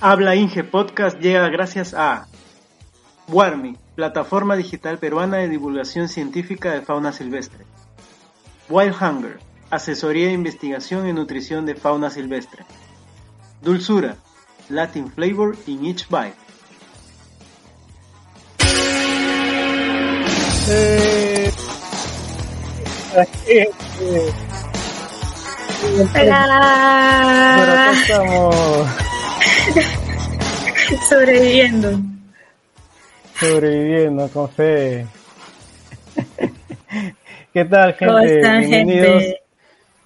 Habla Inge Podcast llega gracias a Warmi, plataforma digital peruana de divulgación científica de fauna silvestre. Wild Hunger, asesoría de investigación y nutrición de fauna silvestre. Dulzura, Latin flavor in each bite. Eh, eh, eh. Hola. Estamos Sobreviviendo. sobreviviendo con fe. ¿Qué tal, gente? ¿Cómo están, Bienvenidos. gente?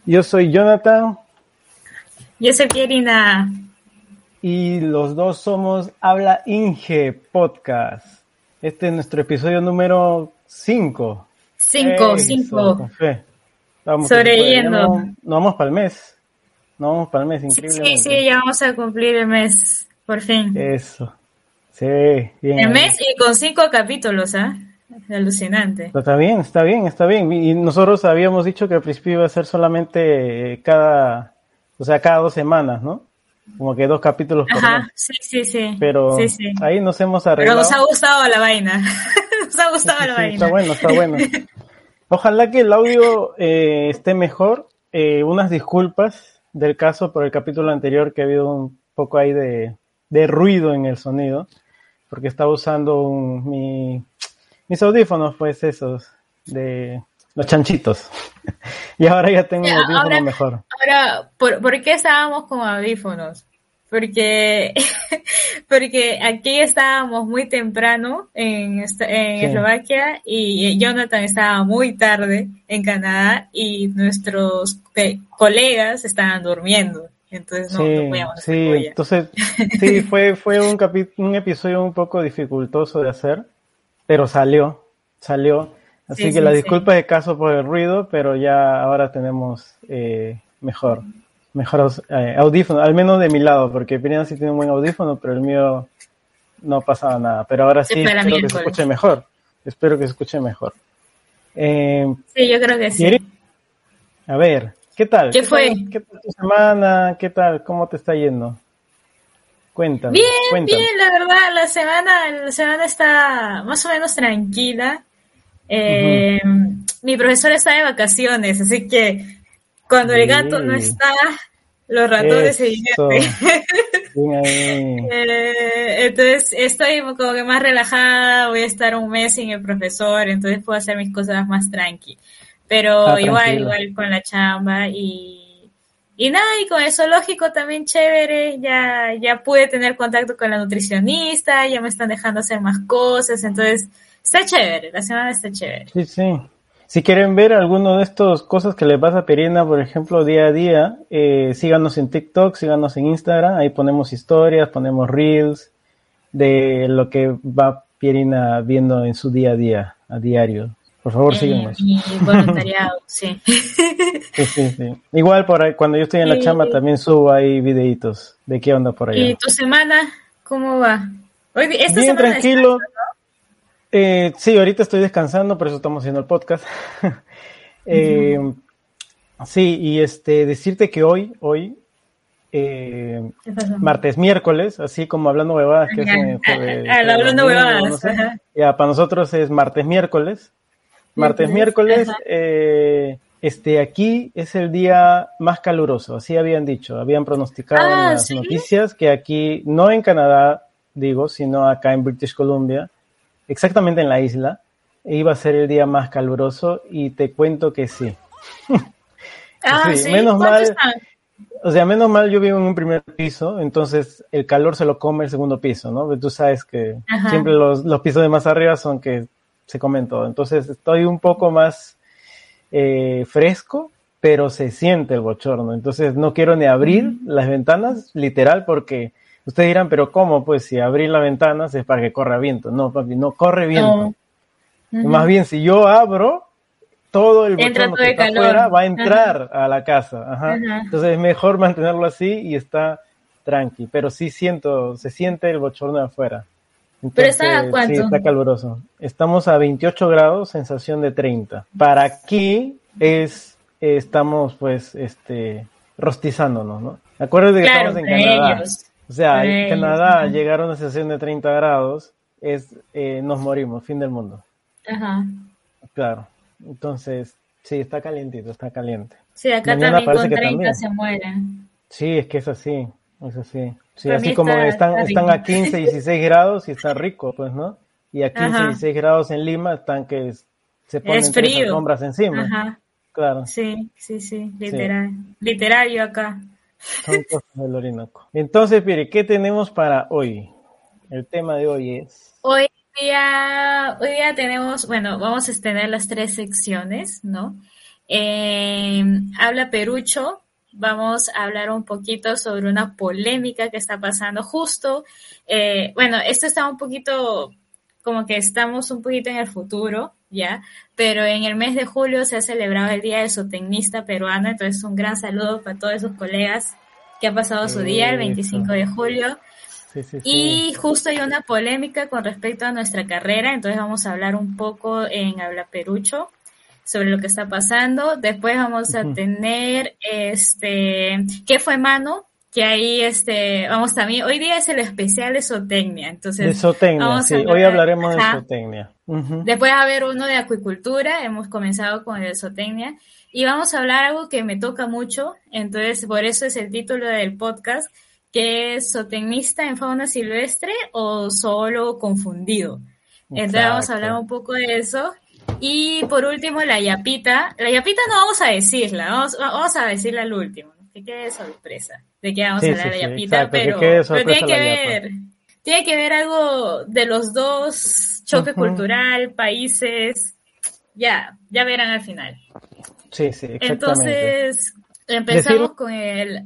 Yo soy Jonathan Yo soy Pierina. y los dos somos Habla Inge Podcast. Este es nuestro episodio número 5. Cinco, cinco. Con fe. Vamos, Sobreviviendo. ya Nos nos vamos para el mes. Vamos para el mes, increíble. sí, sí, ya vamos a cumplir el mes, por fin. Eso. Sí, bien. El mes y con cinco capítulos, ¿ah? Alucinante. Pero Está bien, está bien, está bien. Y nosotros habíamos dicho que al principio iba a ser solamente eh, cada, o sea, cada dos semanas, ¿no? Como que dos capítulos por Ajá, mes. sí, sí, sí. Pero sí, sí. ahí nos hemos Pero arreglado. nos ha gustado la vaina. nos ha gustado Sí, la vaina. está bueno, está bueno. Ojalá que el audio eh, esté mejor. Eh, unas disculpas del caso por el capítulo anterior que ha habido un poco ahí de, de ruido en el sonido, porque estaba usando un- mi, mis audífonos, pues esos, de los chanchitos. y ahora ya tengo un audífono ahora- mejor. Ahora, ¿por, por qué estábamos con audífonos? Porque, porque aquí estábamos muy temprano en, esta- en Sí. Eslovaquia y Jonathan estaba muy tarde en Canadá y nuestros colegas estaban durmiendo. Entonces no, podíamos hacer sí, bulla. entonces sí, fue, fue un, capi- un episodio un poco dificultoso de hacer, pero salió, salió. Así Sí, que sí. disculpa de caso por el ruido, pero ya ahora tenemos eh, mejor, mejor eh, audífono, al menos de mi lado, porque Pirina sí tiene un buen audífono, pero el mío no pasaba nada. Pero ahora sí, Espera espero que se escuche mejor. Espero que se escuche mejor. Eh, Sí, yo creo que sí. A ver, ¿qué tal? ¿Qué fue? tal- ¿Qué tal tu semana? ¿Qué tal? ¿Cómo te está yendo? Cuéntame. Bien, cuéntame. bien, la verdad, la semana, la semana está más o menos tranquila. Eh, Mi profesor está de vacaciones, así que cuando el gato no está, los ratones se divierten. Eh, entonces estoy como que más relajada, voy a estar un mes sin el profesor, entonces puedo hacer mis cosas más tranqui. Pero Ah, igual, igual con la chamba y, y nada, y con el zoológico también chévere, ya, ya pude tener contacto con la nutricionista, ya me están dejando hacer más cosas, entonces está chévere, la semana está chévere. Sí, sí. Si quieren ver alguno de estos cosas que le pasa a Perina, por ejemplo, día a día, eh, síganos en TikTok, síganos en Instagram, ahí ponemos historias, ponemos reels de lo que va Pierina viendo en su día a día, a diario. Por favor, Eh, síganos. voluntariado, sí. Sí, sí, sí. Igual por ahí, cuando yo estoy en la chamba también subo ahí videitos de qué onda por allá. ¿Y tu semana cómo va? Hoy, di- esta Bien semana tranquilo. Eh, sí, ahorita estoy descansando, por eso estamos haciendo el podcast. Eh, Sí, y este decirte que hoy, hoy, eh, martes, miércoles, así como hablando huevadas que ah, el hablando huevadas, no sé. ajá. Ya, para nosotros es martes, miércoles. Martes, Miércoles, eh, este, aquí es el día más caluroso, así habían dicho, habían pronosticado en Ah, las ¿sí? noticias que aquí, no en Canadá, digo, sino acá en British Columbia, exactamente en la isla, iba a ser el día más caluroso y te cuento que sí. Ah, Sí, sí, menos ¿cuánto mal. están? O sea, menos mal yo vivo en un primer piso, entonces el calor se lo come el segundo piso, ¿no? Tú sabes que Ajá. siempre los, los pisos de más arriba son que se comen todo. Entonces estoy un poco más eh, fresco, pero se siente el bochorno. Entonces no quiero ni abrir las ventanas, literal, porque ustedes dirán, pero ¿cómo? Pues si abrir las ventanas es para que corra viento. No, papi, no corre viento. No. Más bien, si yo abro, todo el Entra todo que el está calor. afuera va a entrar a la casa. Ajá. Ajá. Entonces es mejor mantenerlo así y está tranqui. Pero sí siento, se siente el bochorno de afuera. ¿Pero está a Entonces, cuánto? Sí, está caluroso. Estamos a 28 grados, sensación de 30. Para aquí es, estamos pues, este, rostizándonos, ¿no? Acuérdate que Claro, estamos en Canadá. ellos. O sea, en Canadá llegar a una sensación de 30 grados es eh, nos morimos, fin del mundo. Ajá. Claro. Entonces, sí, está calientito, está caliente. Sí, acá Mañana también con que 30 también. se mueren. Sí, es que es así, es así. Sí, Para así como está- están, está están a 15, 16 grados y está rico, pues, ¿no? Y a 15, Ajá. 16 grados en Lima están que se ponen Es frío. alfombras encima. Ajá. Claro, Sí, sí, sí, literal. Literal yo acá. Orinoco. Entonces, Piri, ¿qué tenemos para hoy? El tema de hoy es... Hoy día, hoy día tenemos, bueno, vamos a tener las tres secciones, ¿no? Eh, habla Perucho, vamos a hablar un poquito sobre una polémica que está pasando justo. eh, bueno, esto está un poquito, como que estamos un poquito en el futuro, ¿ya? Pero en el mes de julio se ha celebrado el Día del Zootecnista peruano, entonces un gran saludo para todos esos colegas que ha pasado su día, el 25 de julio. Sí, sí, sí. Y justo hay una polémica con respecto a nuestra carrera, entonces vamos a hablar un poco en Habla Perucho sobre lo que está pasando. Después vamos a tener este ¿Qué fue mano? Que ahí este vamos también, hoy día es el especial de zootecnia, entonces De zootecnia, sí. hablar- Hoy hablaremos de Ajá. Después va a haber uno de acuicultura, hemos comenzado con el zootecnia y vamos a hablar algo que me toca mucho, entonces por eso es el título del podcast, que es zootecnista en fauna silvestre o solo confundido. Entonces vamos a Exacto. hablar un poco de eso. Y por último, la yapita. La yapita no vamos a decirla, vamos, vamos a decirla al último, que quede sorpresa de que vamos Sí, a hablar sí, de sí, yapita, exacto, que pero, quede pero tiene que yapa. ver, tiene que ver algo de los dos, choque Ujú. cultural, países, ya, ya verán al final. Sí, sí, exactamente. Entonces, empezamos Decir- con el...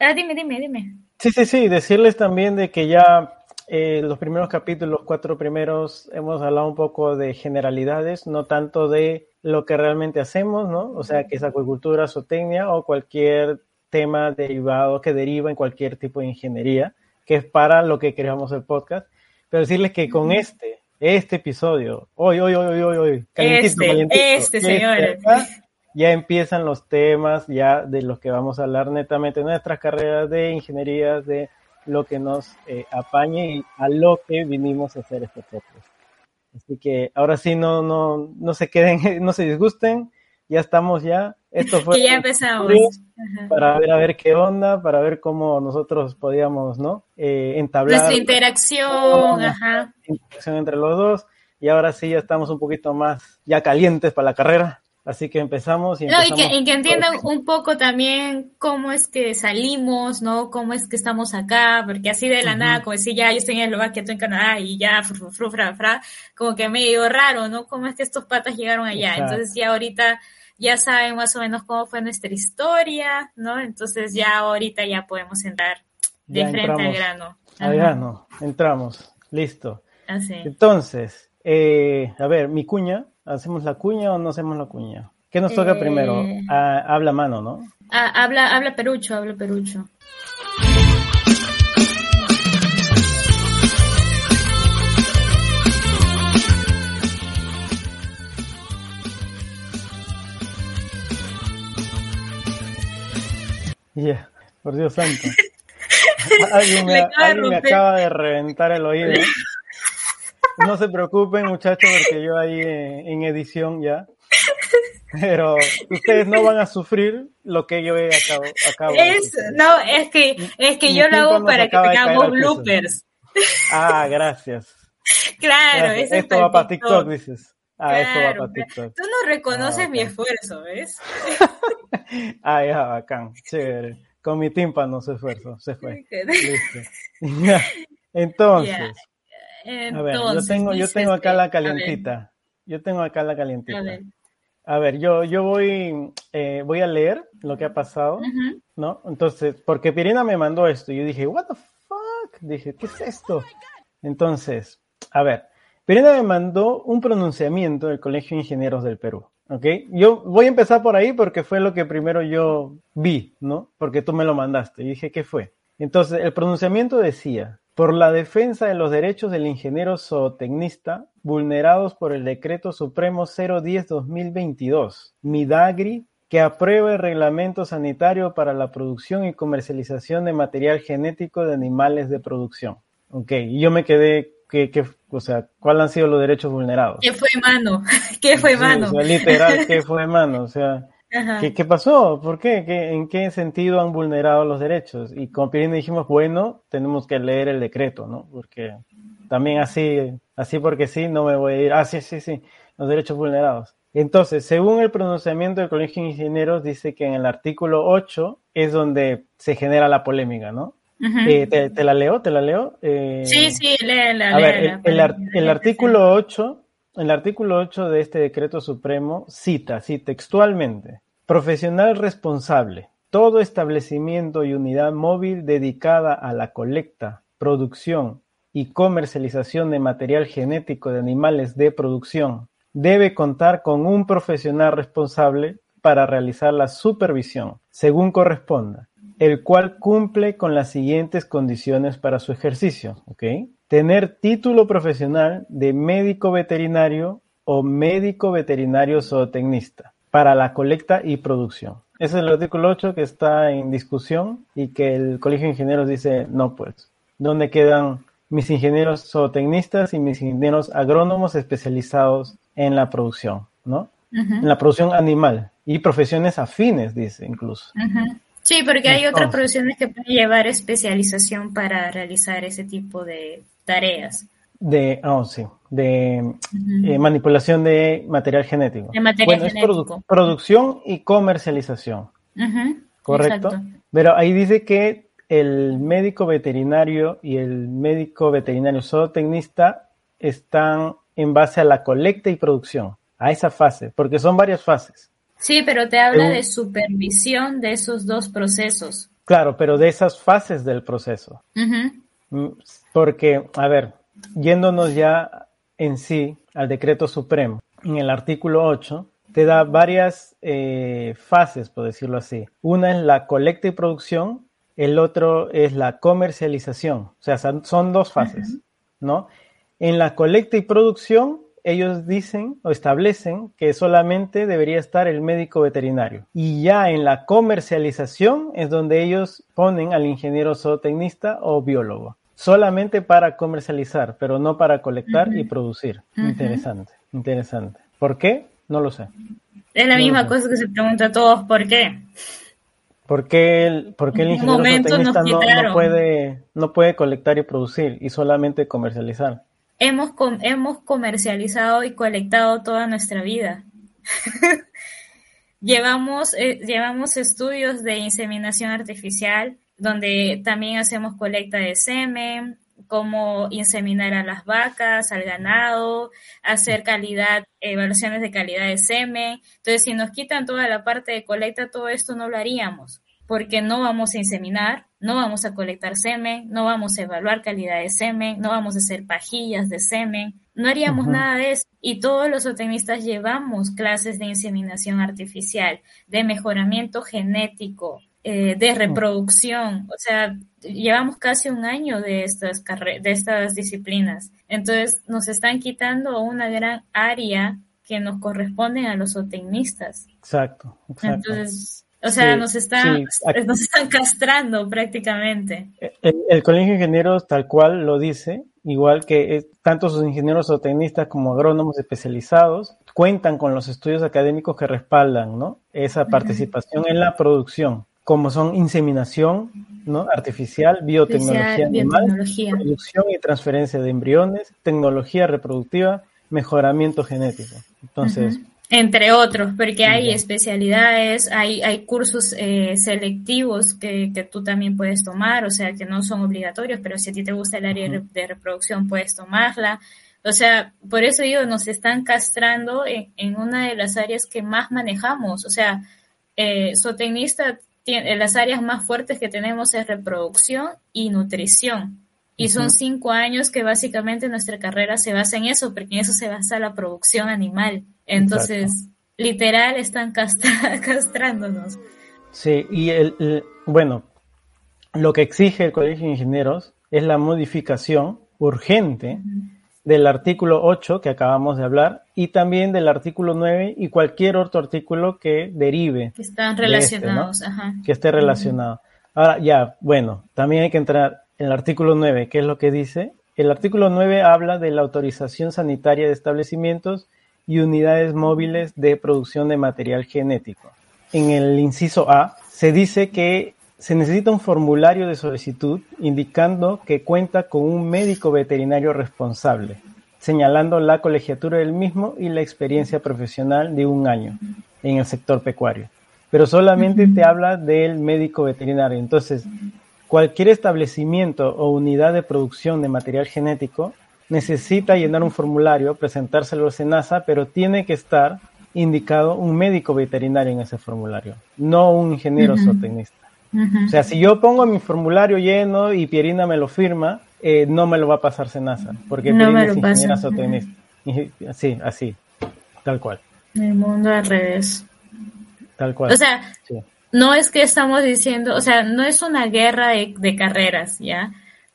Ah, dime, dime, dime. Sí, sí, sí, decirles también de que ya eh, los primeros capítulos, los cuatro primeros, hemos hablado un poco de generalidades, no tanto de lo que realmente hacemos, ¿no? O sea, que es acuicultura, zootecnia o cualquier tema derivado que deriva en cualquier tipo de ingeniería, que es para lo que creamos el podcast. Pero decirles que con este, este episodio, hoy, hoy, hoy, hoy, hoy, calientito, Este, calientito, este, señores. acá, ya empiezan los temas ya de los que vamos a hablar netamente nuestras carreras de ingenierías, de lo que nos eh, apañe y a lo que vinimos a hacer este podcast. Así que ahora sí no, no, no se queden, no se disgusten, ya estamos ya. Esto fue Que ya empezamos. Para ver a ver qué onda, para ver cómo nosotros podíamos, ¿no? Eh, entablar Nuestra interacción, ajá. interacción entre los dos. Y ahora sí ya estamos un poquito más ya calientes para la carrera. Así que empezamos y No, y empezamos. que, y que entiendan un poco también cómo es que salimos, ¿no? Cómo es que estamos acá, porque así de la nada, como decir, ya yo estoy en Eslovaquia, tú en Canadá, y ya, fru, fru, fra, fra, como que medio raro, ¿no? Cómo es que estos patas llegaron allá. Exacto. Entonces ya ahorita ya saben más o menos cómo fue nuestra historia, ¿no? Entonces ya ahorita ya podemos entrar de Ya frente al grano. Al grano, entramos, listo. Así. Entonces, eh, a ver, mi cuña, ¿hacemos la cuña o no hacemos la cuña? ¿Qué nos toca Eh. primero? Ah, habla mano, ¿no? Ah, habla, habla perucho, habla perucho. Ya, por Dios santo. alguien me, alguien me acaba de reventar el oído. No se preocupen, muchachos, porque yo ahí eh, en edición ya. Pero ustedes no van a sufrir lo que yo he acabo, acabo de Es, no, es que, es que mi yo lo hago para que tengamos bloopers. Ah, gracias. Claro, Gracias. eso es Esto va para TikTok. TikTok, dices. Ah, esto va Claro, para TikTok. Tú no reconoces Ah, mi esfuerzo, ¿ves? Ah, ya, bacán. Chévere. Con mi tímpano se esfuerzo, se fue. Listo. Entonces, Entonces, a ver, yo tengo, yo tengo acá la calientita. Yo tengo acá la calientita. A ver. A ver, yo, yo voy, eh, voy a leer lo que ha pasado. ¿no? Entonces, porque Pirina me mandó esto yo dije, what the fuck? Dije, ¿qué es esto? Entonces, a ver, Pirina me mandó un pronunciamiento del Colegio de Ingenieros del Perú, ¿ok? Yo voy a empezar por ahí porque fue lo que primero yo vi, ¿no? Porque tú me lo mandaste y dije, ¿qué fue? Entonces, el pronunciamiento decía, por la defensa de los derechos del ingeniero zootecnista vulnerados por el Decreto Supremo 010-2022, Midagri que apruebe el reglamento sanitario para la producción y comercialización de material genético de animales de producción. Ok, y yo me quedé, que, que, o sea, ¿cuáles han sido los derechos vulnerados? ¿Qué fue mano? ¿Qué fue mano? Sí, o sea, literal, ¿qué fue mano? O sea, ¿qué, ¿qué, pasó? ¿Por qué? qué? ¿En qué sentido han vulnerado los derechos? Y como Pirine dijimos, bueno, tenemos que leer el decreto, ¿no? Porque también así, así porque sí, no me voy a ir, ah, sí, sí, sí, los derechos vulnerados. Entonces, según el pronunciamiento del Colegio de Ingenieros, dice que en el artículo 8 es donde se genera la polémica, ¿no? Uh -huh. eh, ¿te, ¿te, la leo? ¿Te la leo? Eh, sí, sí, léela. A ver, el, el, el, el artículo 8, el artículo 8 de este decreto supremo cita, así textualmente, profesional responsable, todo establecimiento y unidad móvil dedicada a la colecta, producción y comercialización de material genético de animales de producción debe contar con un profesional responsable para realizar la supervisión, según corresponda, el cual cumple con las siguientes condiciones para su ejercicio. Tener título profesional de médico veterinario o médico veterinario zootecnista para la colecta y producción. Ese es el artículo 8 que está en discusión y que el Colegio de Ingenieros dice, no pues, ¿dónde quedan mis ingenieros zootecnistas y mis ingenieros agrónomos especializados en la producción, ¿no? Uh -huh. En la producción animal y profesiones afines, dice incluso. Uh -huh. Sí, porque hay Entonces, otras profesiones que pueden llevar especialización para realizar ese tipo de tareas. De, oh, sí, de uh -huh. eh, manipulación de material genético. De material bueno, genético. es produ producción y comercialización. ¿Correcto? Exacto. Pero ahí dice que el médico veterinario y el médico veterinario zootecnista están en base a la colecta y producción, a esa fase, porque son varias fases. Sí, pero te habla de supervisión de esos dos procesos. Claro, pero de esas fases del proceso. Uh -huh. Porque, a ver, yéndonos ya en sí al decreto supremo, en el artículo 8, te da varias eh, fases, por decirlo así. Una es la colecta y producción, el otro es la comercialización. O sea, son dos fases. ¿no? En la colecta y producción, ellos dicen o establecen que solamente debería estar el médico veterinario. Y ya en la comercialización es donde ellos ponen al ingeniero zootecnista o biólogo. Solamente para comercializar, pero no para colectar uh -huh. y producir. Uh -huh. Interesante, interesante. ¿Por qué? No lo sé. Es la no misma cosa que se pregunta a todos, ¿por qué? ¿Por qué el, por qué el ingeniero zootecnista no, no, puede, no puede colectar y producir y solamente comercializar? hemos, com hemos comercializado y colectado toda nuestra vida. llevamos, eh, llevamos estudios de inseminación artificial, donde también hacemos colecta de semen, cómo inseminar a las vacas, al ganado, hacer calidad, evaluaciones de calidad de semen. Entonces, si nos quitan toda la parte de colecta, todo esto no lo haríamos, porque no vamos a inseminar, no vamos a colectar semen, no vamos a evaluar calidad de semen, no vamos a hacer pajillas de semen, no haríamos uh -huh. nada de eso. Y todos los zootecnistas llevamos clases de inseminación artificial, de mejoramiento genético, eh, de reproducción, o sea, llevamos casi un año de estas, de estas disciplinas. Entonces, nos están quitando una gran área que nos corresponde a los zootecnistas. Exacto, exacto. Entonces, o sea, sí, nos, están, sí. nos están castrando prácticamente. El, el, Colegio de Ingenieros tal cual lo dice, igual que es, tanto sus ingenieros o tecnistas como agrónomos especializados cuentan con los estudios académicos que respaldan ¿no? esa participación uh -huh. en la producción, como son inseminación ¿no? artificial, biotecnología, biotecnología animal, producción y transferencia de embriones, tecnología reproductiva, mejoramiento genético. Entonces, uh -huh entre otros, porque hay especialidades, hay, hay cursos eh, selectivos que, que, tú también puedes tomar, o sea, que no son obligatorios, pero si a ti te gusta el área de reproducción, puedes tomarla. O sea, por eso digo, nos están castrando en, en una de las áreas que más manejamos. O sea, eh, zootecnista, las áreas más fuertes que tenemos es reproducción y nutrición. Y son cinco años que básicamente nuestra carrera se basa en eso, porque en eso se basa la producción animal. Entonces, Exacto. literal, están castra castrándonos. Sí, y el, el, bueno, lo que exige el Colegio de Ingenieros es la modificación urgente uh -huh. Del artículo 8 que acabamos de hablar y también del artículo 9 y cualquier otro artículo que derive. Que están relacionados, este, ajá. Que esté relacionado. Ahora, ya, bueno, también hay que entrar en el artículo 9, ¿qué es lo que dice? El artículo 9 habla de la autorización sanitaria de establecimientos y unidades móviles de producción de material genético. En el inciso A se dice que se necesita un formulario de solicitud indicando que cuenta con un médico veterinario responsable, señalando la colegiatura del mismo y la experiencia profesional de un año en el sector pecuario. Pero solamente te habla del médico veterinario. Entonces, cualquier establecimiento o unidad de producción de material genético necesita llenar un formulario, presentárselo a SENASA, pero tiene que estar indicado un médico veterinario en ese formulario, no un ingeniero zootecnista. O sea, si yo pongo mi formulario lleno y Pierina me lo firma, eh, no me lo va a pasar Senasa, porque Pierina es ingeniera zootecnista. Sí, así, tal cual. El mundo al revés. Tal cual. O sea, no es que estamos diciendo, o sea, no es una guerra de, carreras, ¿ya?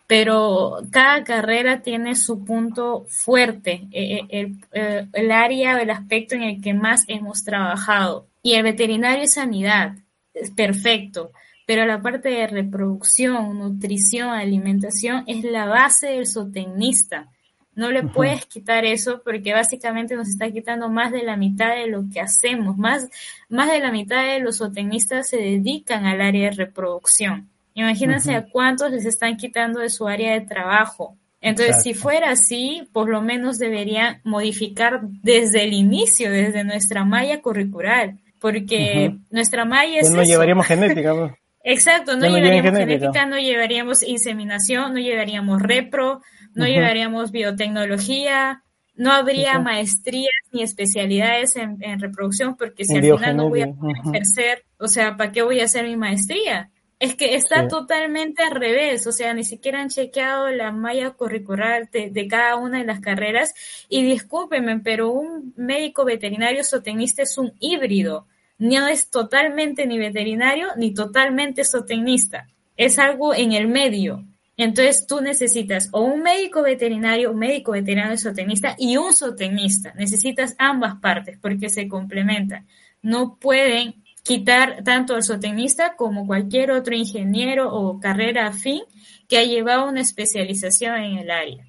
Pero cada carrera tiene su punto fuerte, eh, eh, el, el área o el aspecto en el que más hemos trabajado. Y el veterinario es sanidad, es perfecto pero la parte de reproducción, nutrición, alimentación es la base del zootecnista. No le puedes quitar eso porque básicamente nos está quitando más de la mitad de lo que hacemos. Más, más de la mitad de los zootecnistas se dedican al área de reproducción. Imagínense a cuántos les están quitando de su área de trabajo. Entonces, si fuera así, por lo menos deberían modificar desde el inicio, desde nuestra malla curricular, porque nuestra malla es... no llevaríamos genética. ¿no? Exacto, no, llevaríamos genética. no llevaríamos inseminación, no llevaríamos repro, no llevaríamos biotecnología, no habría maestrías ni especialidades en, reproducción, porque si al final no voy a ejercer, o sea, ¿para qué voy a hacer mi maestría? Es que está totalmente al revés, o sea, ni siquiera han chequeado la malla curricular de, de, cada una de las carreras. Y discúlpenme, pero un médico veterinario zootecnista es un híbrido no es totalmente ni veterinario ni totalmente zootecnista. Es algo en el medio. Entonces tú necesitas o un médico veterinario, médico veterinario zootecnista y un zootecnista. Necesitas ambas partes porque se complementan. No pueden quitar tanto al zootecnista como cualquier otro ingeniero o carrera afín que ha llevado una especialización en el área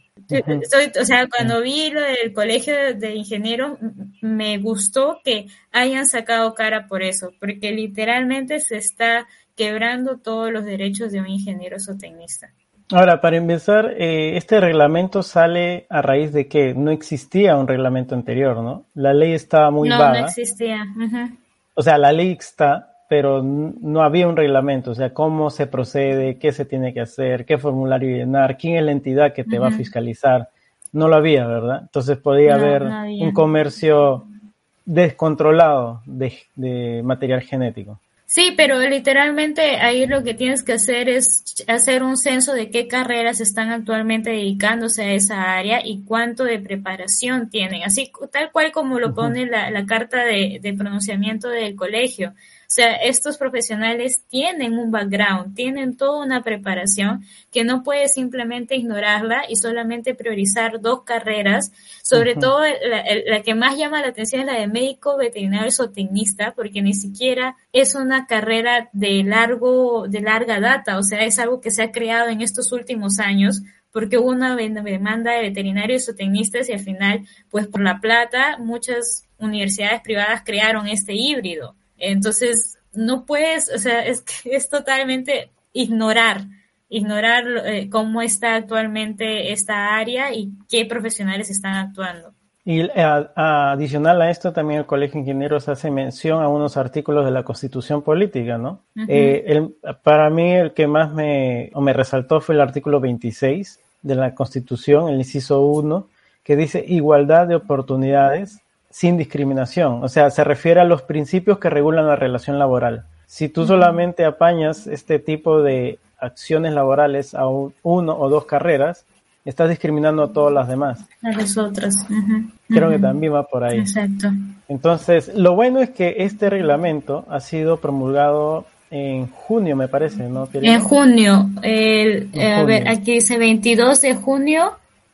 o sea, cuando vi lo del colegio de, ingenieros, me gustó que hayan sacado cara por eso, porque literalmente se está quebrando todos los derechos de un ingeniero zootecnista. Ahora, para empezar, eh, este reglamento sale a raíz de que no existía un reglamento anterior, ¿no? La ley estaba muy vaga. No, no existía. O sea, la ley está, pero no había un reglamento, o sea, cómo se procede, qué se tiene que hacer, qué formulario llenar, quién es la entidad que te va a fiscalizar. No lo había, ¿verdad? Entonces podía haber un comercio descontrolado de, material genético. Sí, pero literalmente ahí lo que tienes que hacer es hacer un censo de qué carreras están actualmente dedicándose a esa área y cuánto de preparación tienen, así tal cual como lo pone la, carta de, de, pronunciamiento del colegio. O sea, estos profesionales tienen un background, tienen toda una preparación que no puedes simplemente ignorarla y solamente priorizar dos carreras. Sobre todo la, que más llama la atención es la de médico veterinario zootecnista, porque ni siquiera es una carrera de largo, de larga data. O sea, es algo que se ha creado en estos últimos años porque hubo una demanda de veterinarios zootecnistas y al final, pues por la plata, muchas universidades privadas crearon este híbrido. Entonces, no puedes, o sea, es que es totalmente ignorar, ignorar eh, cómo está actualmente esta área y qué profesionales están actuando. Y eh, adicional a esto, también el Colegio de Ingenieros hace mención a unos artículos de la Constitución Política, ¿no? Eh, para mí el que más me, me resaltó fue el artículo 26 de la Constitución, el inciso 1, que dice igualdad de oportunidades sin discriminación, o sea, se refiere a los principios que regulan la relación laboral. Si tú solamente apañas este tipo de acciones laborales a uno o dos carreras, estás discriminando a todas las demás. A las otras. Creo que también va por ahí. Exacto. Entonces, lo bueno es que este reglamento ha sido promulgado en junio, me parece, ¿no? En junio. El, A ver, aquí dice 22 de junio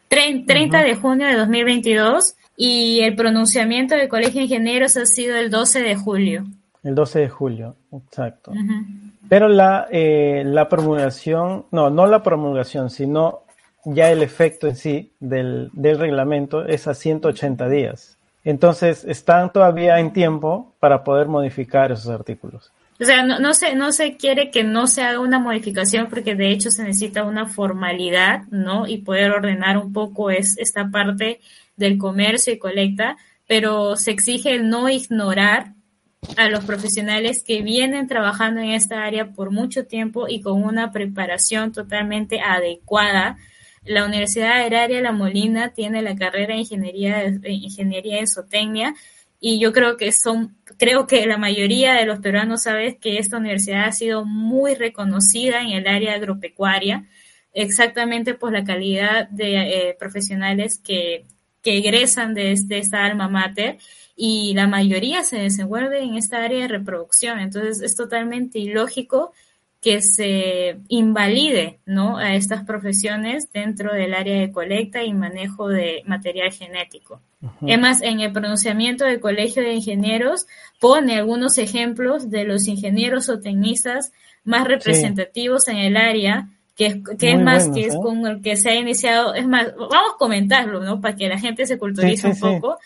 30 de junio de 2022 y el pronunciamiento del Colegio de Ingenieros ha sido el 12 de julio. El 12 de julio, exacto. Pero la, eh, la promulgación, no, no la promulgación, sino ya el efecto en sí del, del reglamento es a 180 días. Entonces, están todavía en tiempo para poder modificar esos artículos. O sea, no, no, se, no se quiere que no se haga una modificación porque de hecho se necesita una formalidad, ¿no? Y poder ordenar un poco es esta parte del comercio y colecta, pero se exige no ignorar a los profesionales que vienen trabajando en esta área por mucho tiempo y con una preparación totalmente adecuada. La Universidad Agraria La Molina tiene la carrera de Ingeniería, de Ingeniería en Zootecnia y yo creo que son, creo que la mayoría de los peruanos saben que esta universidad ha sido muy reconocida en el área agropecuaria, exactamente por la calidad de eh, profesionales que, que egresan de, de, esta alma mater y la mayoría se desenvuelve en esta área de reproducción. Entonces es totalmente ilógico que se invalide ¿no? a estas profesiones dentro del área de colecta y manejo de material genético. Además, en el pronunciamiento del Colegio de Ingenieros pone algunos ejemplos de los ingenieros o tecnistas más representativos en el área, que es, que es más, que es ¿eh? con el que se ha iniciado, es más, vamos a comentarlo, ¿no? Para que la gente se culturice un poco.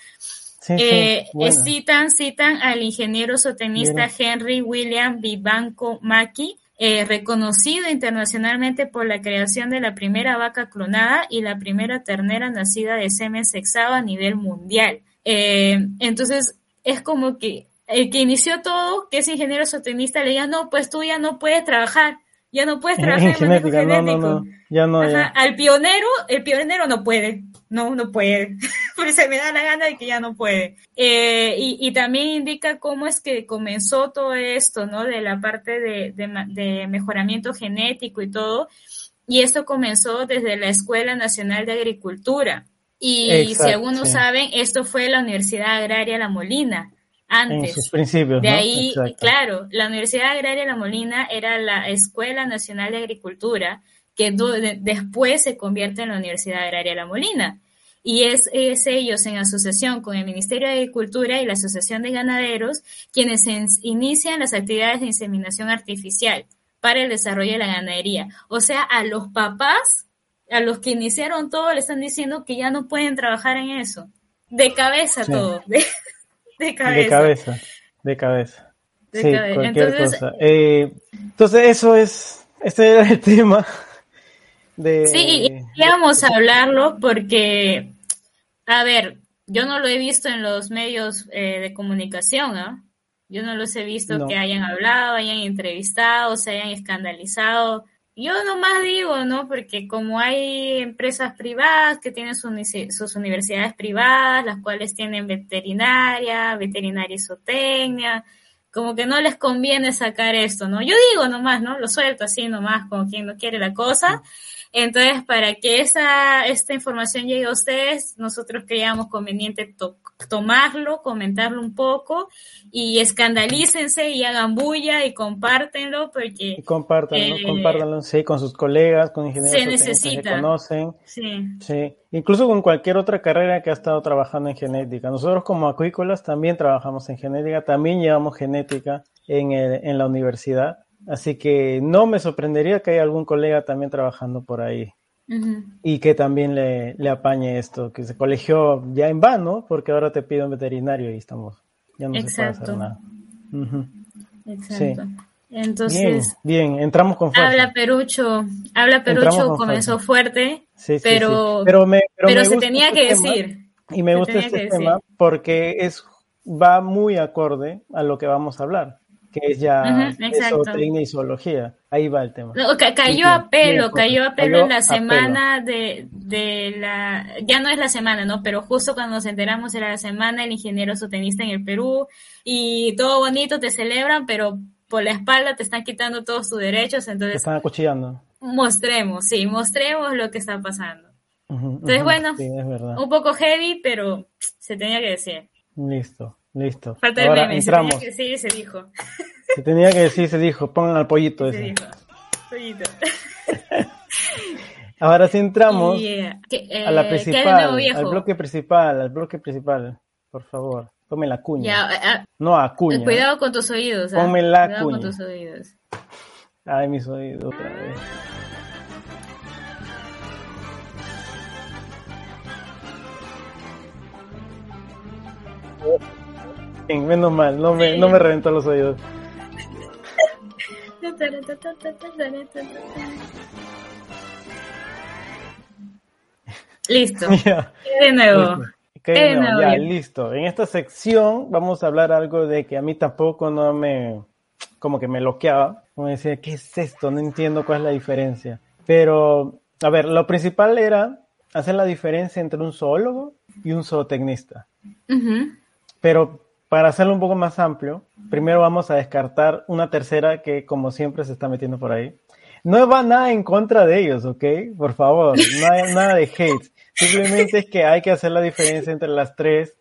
Eh, citan, citan al ingeniero sotenista Henry William Vivanco Maki, eh, reconocido internacionalmente por la creación de la primera vaca clonada y la primera ternera nacida de semen sexado a nivel mundial. Eh, entonces, es como que el que inició todo, que es ingeniero sotenista, le diga, no, pues tú ya no puedes trabajar, ya no puedes trabajar en, genética, no, no, no, ya no. Al pionero, el pionero no puede, no, no puede, porque se me da la gana de que ya no puede. Eh, y, y, también indica cómo es que comenzó todo esto, ¿no? De la parte de, de, de mejoramiento genético y todo. Y esto comenzó desde la Escuela Nacional de Agricultura. Y Exacto, si algunos sí. saben, esto fue la Universidad Agraria La Molina antes. En sus principios. De ahí, Exacto. claro, la Universidad Agraria La Molina era la Escuela Nacional de Agricultura que después se convierte en la Universidad Agraria La Molina. Y es, es, ellos en asociación con el Ministerio de Agricultura y la Asociación de Ganaderos quienes inician las actividades de inseminación artificial para el desarrollo de la ganadería. O sea, a los papás, a los que iniciaron todo, le están diciendo que ya no pueden trabajar en eso. De cabeza sí. todo. De, cabeza. De cabeza. De cabeza. De sí, cabeza. cualquier entonces, cosa. Eh, entonces, eso es, este era el tema. De... Sí, íbamos a hablarlo porque, a ver, yo no lo he visto en los medios eh, de comunicación, ¿no? Yo no los he visto no. que hayan hablado, hayan entrevistado, se hayan escandalizado. Yo nomás digo, ¿no? Porque como hay empresas privadas que tienen sus, universidades privadas, las cuales tienen veterinaria, veterinaria isotecnia, como que no les conviene sacar esto, ¿no? Yo digo nomás, ¿no? Lo suelto así nomás, como quien no quiere la cosa. Entonces, para que esa, esta información llegue a ustedes, nosotros creíamos conveniente to tomarlo, comentarlo un poco y escandalícense y hagan bulla y compártenlo porque... Y compártanlo, eh, compártanlo, sí, con sus colegas, con ingenieros se necesita. que se conocen. Sí. sí. Incluso con cualquier otra carrera que ha estado trabajando en genética. Nosotros como acuícolas también trabajamos en genética, también llevamos genética en, el, en la universidad. Así que no me sorprendería que haya algún colega también trabajando por ahí. Uh -huh. Y que también le, le, apañe esto, que se colegió ya en vano, porque ahora te pido un veterinario y estamos. Ya no Exacto. se puede hacer nada. Uh -huh. Exacto. Sí. Entonces. Bien, bien, entramos con fuerza. Habla Perucho, habla Perucho comenzó fuerza. fuerte, sí, sí, pero, pero, me, pero, pero me se tenía este que decir. Y me gusta este tema decir. porque es va muy acorde a lo que vamos a hablar que es ya uh -huh, y zoología. Ahí va el tema. No, ca cayó a pelo, cayó a pelo cayó en la semana de, de la, ya no es la semana, ¿no? Pero justo cuando nos enteramos era la semana el ingeniero zootecnista en el Perú y todo bonito, te celebran, pero por la espalda te están quitando todos tus derechos, entonces... Te están acuchillando. Mostremos, sí, mostremos lo que está pasando. Uh -huh, entonces, uh -huh, bueno, sí, un poco heavy, pero se tenía que decir. Listo. Listo. Falta Ahora meme, entramos. Se tenía que decir, se dijo. Se tenía que decir, se dijo. Pongan al pollito se ese. Dijo. Pollito. Ahora sí entramos Y, eh, eh, a la ¿qué hay de principal, nuevo, al bloque principal, al bloque principal. Por favor, tome la cuña. Ya, eh, ah, No a cuña. cuidado con tus oídos. ¿ah? Ponme la Cuidado con cuña. tus oídos. Ay, mis oídos otra vez. Bien, menos mal, no me, no me reventó los oídos. Listo. Ya. De nuevo. No, no, ya, listo. En esta sección vamos a hablar algo de que a mí tampoco no me, como que me bloqueaba. Como decía, ¿qué es esto? No entiendo cuál es la diferencia. Pero, a ver, lo principal era hacer la diferencia entre un zoólogo y un zootecnista. Pero para hacerlo un poco más amplio, primero vamos a descartar una tercera que como siempre se está metiendo por ahí. No va nada en contra de ellos, ¿ok? Por favor, no hay nada de hate. Simplemente es que hay que hacer la diferencia entre las tres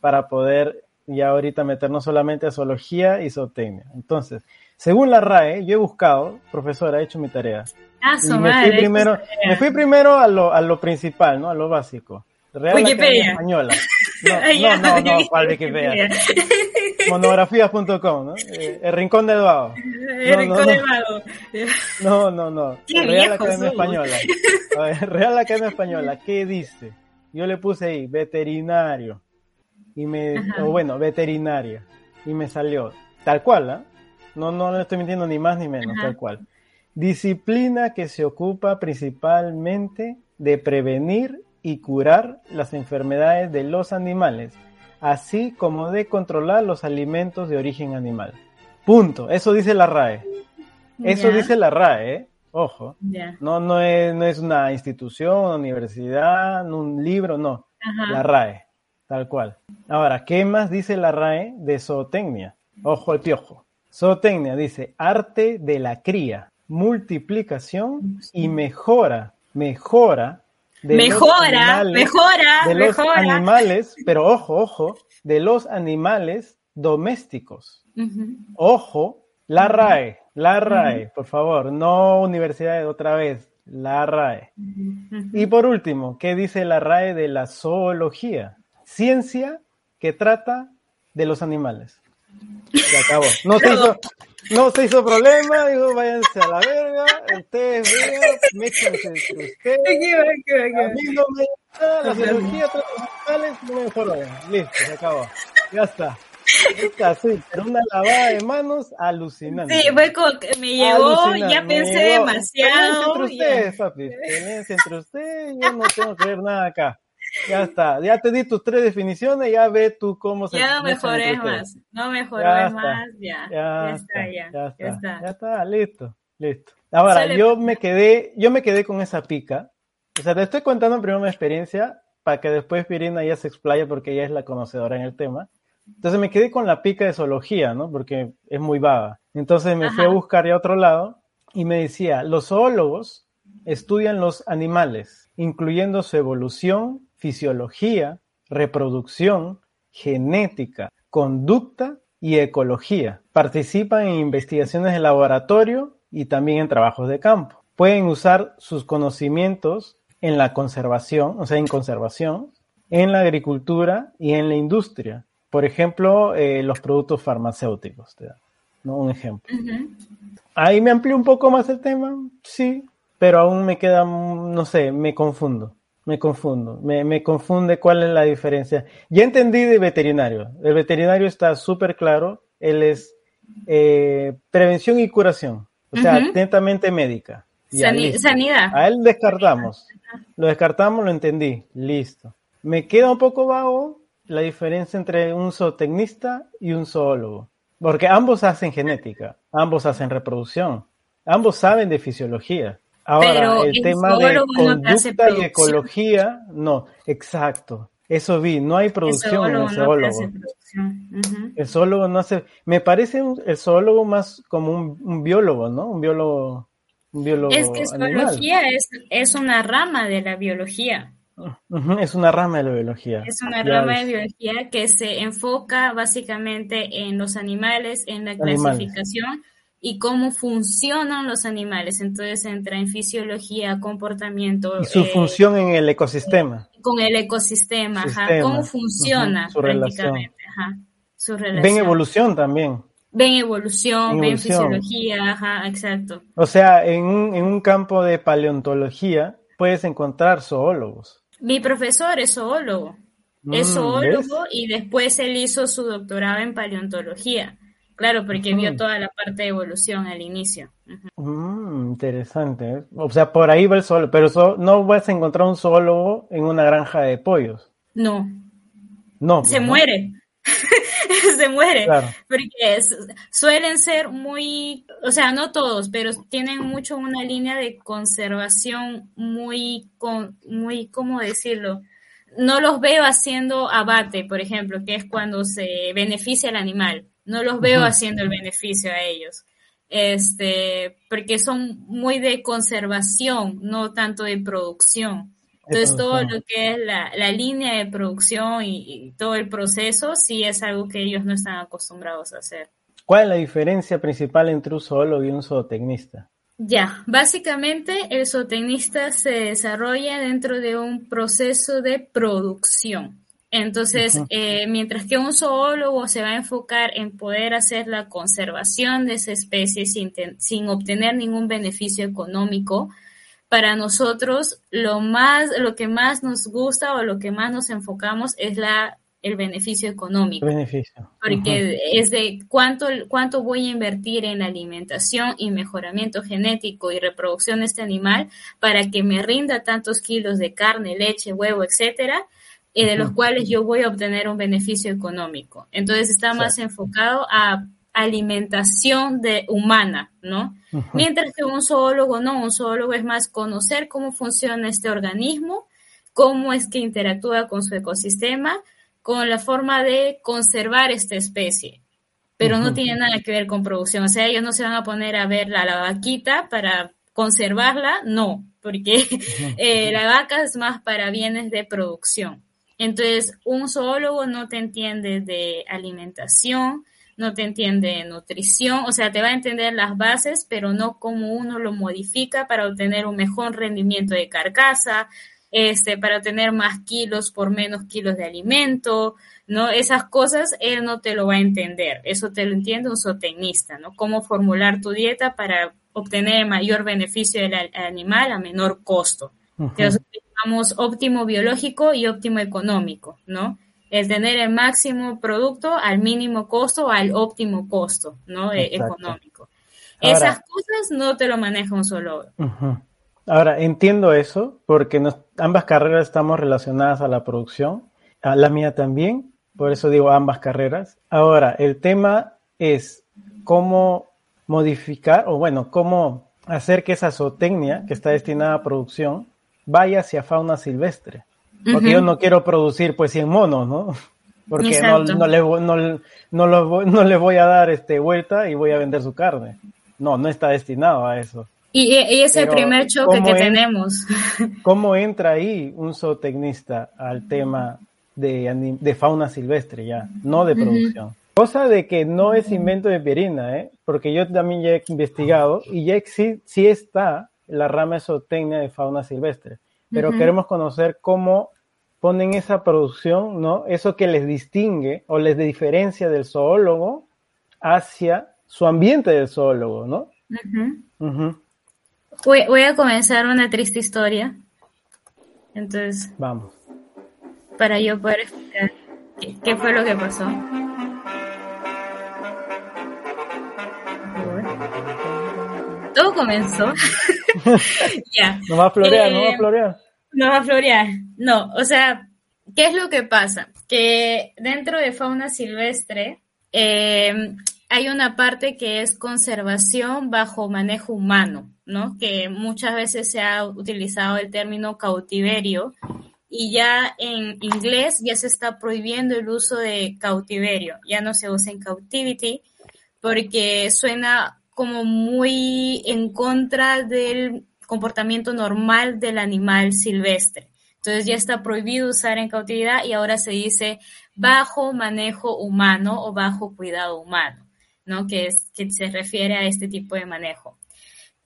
para poder ya ahorita meternos solamente a zoología y zootecnia. Entonces, según la RAE, yo he buscado, profesora, he hecho mi tarea. Ah, su me fui primero, me fui primero a lo, a lo principal, ¿no? A lo básico. Real Wikipedia. Academia Española. No, no, no, no, ¿cuál Wikipedia? Monografías.com, ¿no? Eh, el Rincón de Eduardo. El rincón del no. mago. No, no, no. Real Academia. Española. A ver, Real Academia Española, ¿qué dice? Yo le puse ahí, veterinario. Y me, Ajá. o bueno, veterinaria. Y me salió, tal cual, ¿ah? No, no le estoy mintiendo ni más ni menos, Ajá. tal cual. Disciplina que se ocupa principalmente de prevenir y curar las enfermedades de los animales, así como de controlar los alimentos de origen animal. Punto. Eso dice la RAE. Eso dice la RAE, ¿eh? Ojo. No, no es, no es una institución, una universidad, un libro, no. Ajá. La RAE, tal cual. Ahora, ¿qué más dice la RAE de zootecnia? Ojo al piojo. Zootecnia dice arte de la cría, multiplicación y mejora, mejora de Mejora, animales- mejora, de los mejora. animales, pero ojo, ojo, de los animales domésticos. Ojo, la RAE, la RAE, por favor, no universidades otra vez, la RAE. Y por último, ¿qué dice la RAE de la zoología? Ciencia que trata de los animales. Se acabó. No se hizo, no se hizo problema, digo, váyanse a la verga, ustedes vean, métanse entre ustedes. A mí no me gusta, la zoología trata de los animales, no me jodan. Listo, se acabó. Ya está. Ya está, sí, pero una lavada de manos alucinante. Sí, fue como que me llegó, Alucinante, ya pensé demasiado. Peleense entre ya. ustedes, papi. Peleense entre ustedes. Yo no tengo que ver nada acá. Ya está. Ya te di tus tres definiciones. Ya ve tú cómo se Ya no mejores más, no mejores Ya está. más, ya, ya, está, ya, ya está. ya está. Ya está, listo, listo. Ahora, Sale- yo me quedé, yo me quedé con esa pica. O sea, te estoy contando primero mi experiencia para que después Pirina ya se explaya porque ella es la conocedora en el tema. Entonces me quedé con la pica de zoología, ¿no? Porque es muy vaga. Entonces me fui a Ajá. buscar ya a otro lado y me decía, los zoólogos estudian los animales, incluyendo su evolución, fisiología, reproducción, genética, conducta y ecología. Participan en investigaciones de laboratorio y también en trabajos de campo. Pueden usar sus conocimientos en la conservación, o sea, en conservación, en la agricultura y en la industria. Por ejemplo, eh, los productos farmacéuticos, te da, ¿no? Un ejemplo. Ahí me amplió un poco más el tema, sí, pero aún me queda, mm, no sé, me confundo, me confundo, me, me confunde cuál es la diferencia. Ya entendí de veterinario, el veterinario está súper claro, él es eh, prevención y curación, o sea, Ujú. netamente médica. Sanidad. A él descartamos, lo descartamos, lo entendí, listo. Me queda un poco vago la diferencia entre un zootecnista y un zoólogo. Porque ambos hacen genética, ambos hacen reproducción, ambos saben de fisiología. Ahora, Pero el el tema de no conducta y ecología, no, exacto. Eso vi, no hay producción en el zoólogo no producción. Ujú. El zoólogo no hace, me parece un- el zoólogo más como un, un biólogo, ¿no? Un biólogo, un biólogo Es que zoología es, es una rama de la biología. Es una rama de la biología. Es una Ya rama de biología que se enfoca básicamente en los animales, en la Animales. clasificación y cómo funcionan los animales. Entonces entra en fisiología, comportamiento. Y su eh, función en el ecosistema. Con el ecosistema, ajá, cómo funciona su prácticamente. Ajá, su relación. Ven evolución también. Ven evolución, En ven evolución. fisiología, ajá, exacto. O sea, en un, en un campo de paleontología puedes encontrar zoólogos. Mi profesor es zoólogo. es Mm, zoólogo ¿ves? y después él hizo su doctorado en paleontología. Claro, porque vio toda la parte de evolución al inicio. Mm, interesante. ¿eh? O sea, por ahí va el zoólogo, pero zo- no vas a encontrar un zoólogo en una granja de pollos. No, No. se ¿no? muere. se muere. Claro. Porque suelen ser muy, o sea, no todos, pero tienen mucho una línea de conservación muy, con, muy, ¿cómo decirlo? No los veo haciendo abate, por ejemplo, que es cuando se beneficia el animal. No los veo haciendo el beneficio a ellos. Este, porque son muy de conservación, no tanto de producción. Entonces, todo lo que es la, la línea de producción y, y todo el proceso, sí es algo que ellos no están acostumbrados a hacer. ¿Cuál es la diferencia principal entre un zoólogo y un zootecnista? Ya, básicamente el zootecnista se desarrolla dentro de un proceso de producción. Entonces, eh, mientras que un zoólogo se va a enfocar en poder hacer la conservación de esa especie sin obtener ningún beneficio económico, para nosotros lo más, lo que más nos gusta o lo que más nos enfocamos es la, el beneficio económico. Beneficio. porque es de cuánto, cuánto voy a invertir en alimentación y mejoramiento genético y reproducción de este animal para que me rinda tantos kilos de carne, leche, huevo, etcétera, y de los cuales yo voy a obtener un beneficio económico. Entonces está más enfocado a alimentación de humana, ¿no? Mientras que un zoólogo no, un zoólogo es más conocer cómo funciona este organismo, cómo es que interactúa con su ecosistema, con la forma de conservar esta especie. Pero no tiene nada que ver con producción. O sea, ellos no se van a poner a ver a la vaquita para conservarla, no, porque eh, la vaca es más para bienes de producción. Entonces, un zoólogo no te entiende de alimentación, no te entiende de nutrición, o sea, te va a entender las bases, pero no cómo uno lo modifica para obtener un mejor rendimiento de carcasa, este, para obtener más kilos por menos kilos de alimento, ¿no? Esas cosas él no te lo va a entender, eso te lo entiende un zootecnista, ¿no? Cómo formular tu dieta para obtener el mayor beneficio del animal a menor costo. Nosotros llamamos óptimo biológico y óptimo económico, ¿no? El tener el máximo producto al mínimo costo o al óptimo costo, ¿no? Exacto. económico. Ahora- Esas cosas no te lo maneja un solo. Ujú. Ahora, entiendo eso porque nos- ambas carreras estamos relacionadas a la producción, a la mía también, por eso digo ambas carreras. Ahora, el tema es cómo modificar, o bueno, cómo hacer que esa zootecnia que está destinada a producción vaya hacia fauna silvestre. Porque Ujú. yo no quiero producir pues 100 monos, ¿no? Porque no, no, le, no, no, voy- no le voy a dar este vuelta y voy a vender su carne. No, no está destinado a eso. Y, y es el primer choque ¿cómo que es? tenemos. ¿Cómo entra ahí un zootecnista al tema de, de fauna silvestre ya, no de producción? Cosa de que no es invento de Pierina, ¿eh? porque yo también ya he investigado y ya exi- sí está la rama de zootecnia de fauna silvestre, pero queremos conocer cómo ponen esa producción, ¿no? Eso que les distingue o les diferencia del zoólogo hacia su ambiente del zoólogo, ¿no? Ujú. voy, voy a comenzar una triste historia. Entonces, Vamos. para yo poder explicar qué, qué fue lo que pasó. Todo comenzó. ya. No va a florear, no va Eh, a florear. No va a florear. No, o sea, ¿qué es lo que pasa? Que dentro de fauna silvestre eh, hay una parte que es conservación bajo manejo humano, ¿no? Que muchas veces se ha utilizado el término cautiverio y ya en inglés ya se está prohibiendo el uso de cautiverio, ya no se usa en captivity porque suena como muy en contra del comportamiento normal del animal silvestre. Entonces ya está prohibido usar en cautividad y ahora se dice bajo manejo humano o bajo cuidado humano. ¿no? Que, es, que se refiere a este tipo de manejo.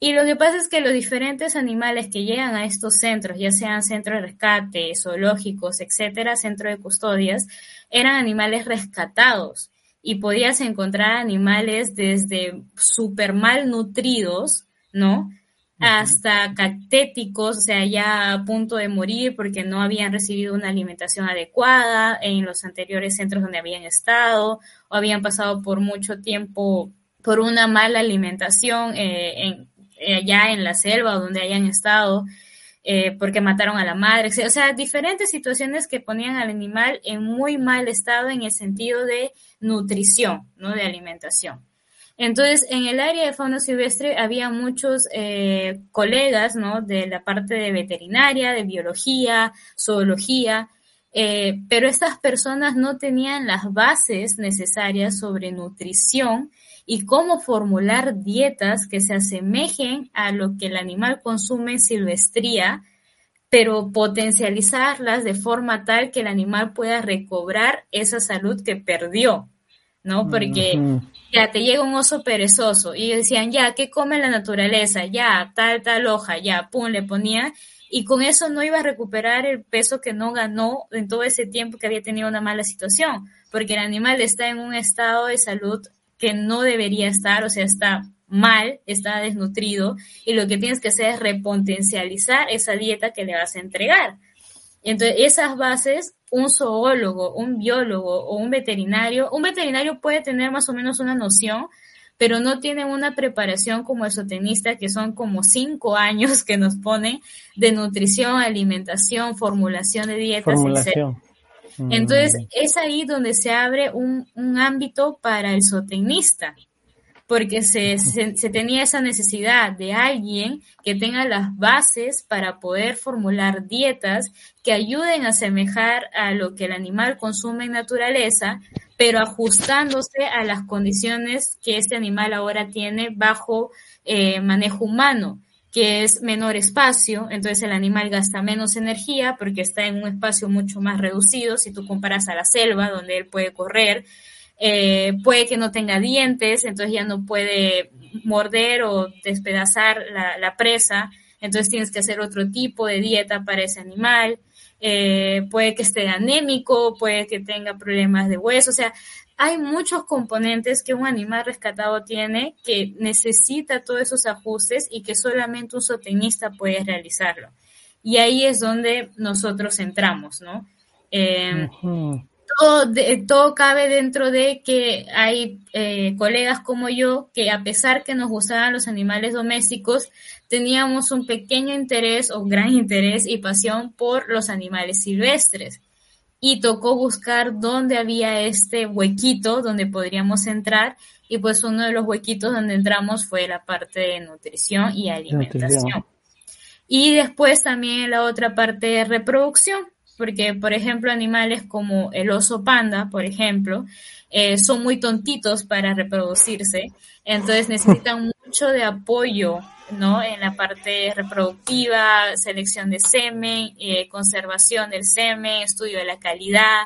Y lo que pasa es que los diferentes animales que llegan a estos centros, ya sean centros de rescate, zoológicos, etcétera, centros de custodias, eran animales rescatados y podías encontrar animales desde súper mal nutridos, ¿no? hasta cactéticos, o sea, ya a punto de morir porque no habían recibido una alimentación adecuada en los anteriores centros donde habían estado o habían pasado por mucho tiempo por una mala alimentación eh, en, eh, allá en la selva o donde hayan estado. Eh, porque mataron a la madre, o sea, diferentes situaciones que ponían al animal en muy mal estado en el sentido de nutrición, ¿no? De alimentación. Entonces, en el área de fauna silvestre había muchos eh, colegas, ¿no? De la parte de veterinaria, de biología, zoología, eh, pero estas personas no tenían las bases necesarias sobre nutrición y cómo formular dietas que se asemejen a lo que el animal consume en silvestría, pero potencializarlas de forma tal que el animal pueda recobrar esa salud que perdió. ¿no? Porque ya te llega un oso perezoso y decían, ya, ¿qué come la naturaleza? Ya, tal, tal hoja, ya, pum, le ponía. Y con eso no iba a recuperar el peso que no ganó en todo ese tiempo que había tenido una mala situación, porque el animal está en un estado de salud que no debería estar, o sea, está mal, está desnutrido, y lo que tienes que hacer es repotencializar esa dieta que le vas a entregar. Entonces, esas bases, un zoólogo, un biólogo o un veterinario, un veterinario puede tener más o menos una noción, pero no tiene una preparación como el zootecnista, que son como cinco años que nos ponen de nutrición, alimentación, formulación de dietas, etc. Entonces, mm. es ahí donde se abre un, un ámbito para el zootecnista porque se, se, tenía esa necesidad de alguien que tenga las bases para poder formular dietas que ayuden a asemejar a lo que el animal consume en naturaleza, pero ajustándose a las condiciones que este animal ahora tiene bajo eh, manejo humano que es menor espacio, entonces el animal gasta menos energía porque está en un espacio mucho más reducido. Si tú comparas a la selva donde él puede correr, eh, puede que no tenga dientes, entonces ya no puede morder o despedazar la, presa, entonces tienes que hacer otro tipo de dieta para ese animal. Eh, puede que esté anémico, puede que tenga problemas de hueso, o sea, hay muchos componentes que un animal rescatado tiene que necesita todos esos ajustes y que solamente un zootecnista puede realizarlo. Y ahí es donde nosotros entramos, ¿no? Eh, todo, cabe dentro de que hay eh, colegas como yo que a pesar que nos gustaban los animales domésticos, teníamos un pequeño interés o gran interés y pasión por los animales silvestres. Y tocó buscar dónde había este huequito donde podríamos entrar y pues uno de los huequitos donde entramos fue la parte de nutrición y alimentación. Y después también la otra parte de reproducción porque, por ejemplo, animales como el oso panda, por ejemplo, eh, son muy tontitos para reproducirse, entonces necesitan mucho de apoyo, ¿no? En la parte reproductiva, selección de semen, eh, conservación del semen, estudio de la calidad,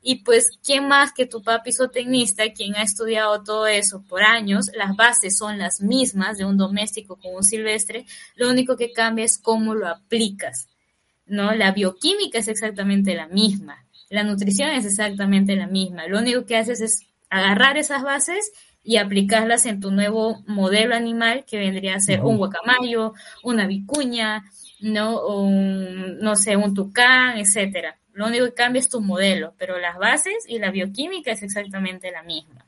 y pues, ¿quién más que tu papi zootecnista, quien ha estudiado todo eso por años? Las bases son las mismas de un doméstico con un silvestre, lo único que cambia es cómo lo aplicas. ¿No? La bioquímica es exactamente la misma, la nutrición es exactamente la misma. Lo único que haces es agarrar esas bases y aplicarlas en tu nuevo modelo animal que vendría a ser un guacamayo, una vicuña, ¿no? un, no sé, un tucán, etcétera. Lo único que cambia es tu modelo, pero las bases y la bioquímica es exactamente la misma.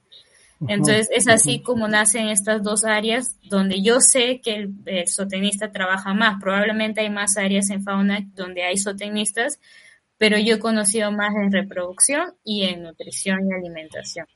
Entonces, es así como nacen estas dos áreas donde yo sé que el, el, trabaja más. Probablemente hay más áreas en fauna donde hay zootecnistas, pero yo he conocido más en reproducción y en nutrición y alimentación.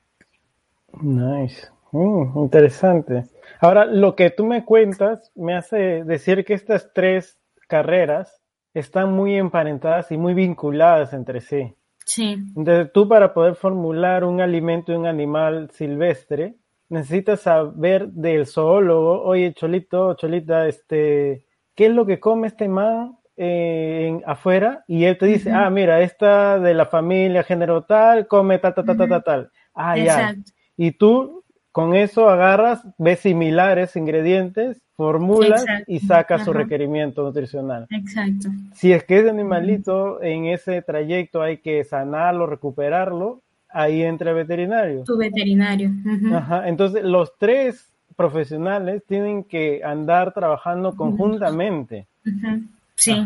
Nice. Mm, interesante. Ahora, lo que tú me cuentas me hace decir que estas tres carreras están muy emparentadas y muy vinculadas entre sí. Sí. Entonces, tú para poder formular un alimento de un animal silvestre, necesitas saber del zoólogo, oye, Cholito, Cholita, este, ¿qué es lo que come este man eh, afuera? Y él te dice, ah, mira, esta de la familia género tal, come tal, tal, tal, tal, tal. Ah, ya. Y tú con eso agarras, ves similares ingredientes, formulas y sacas su requerimiento nutricional. Exacto. Si es que ese animalito en ese trayecto hay que sanarlo, recuperarlo, ahí entra el veterinario. Tu veterinario. Ajá. Entonces, los tres profesionales tienen que andar trabajando conjuntamente. Sí.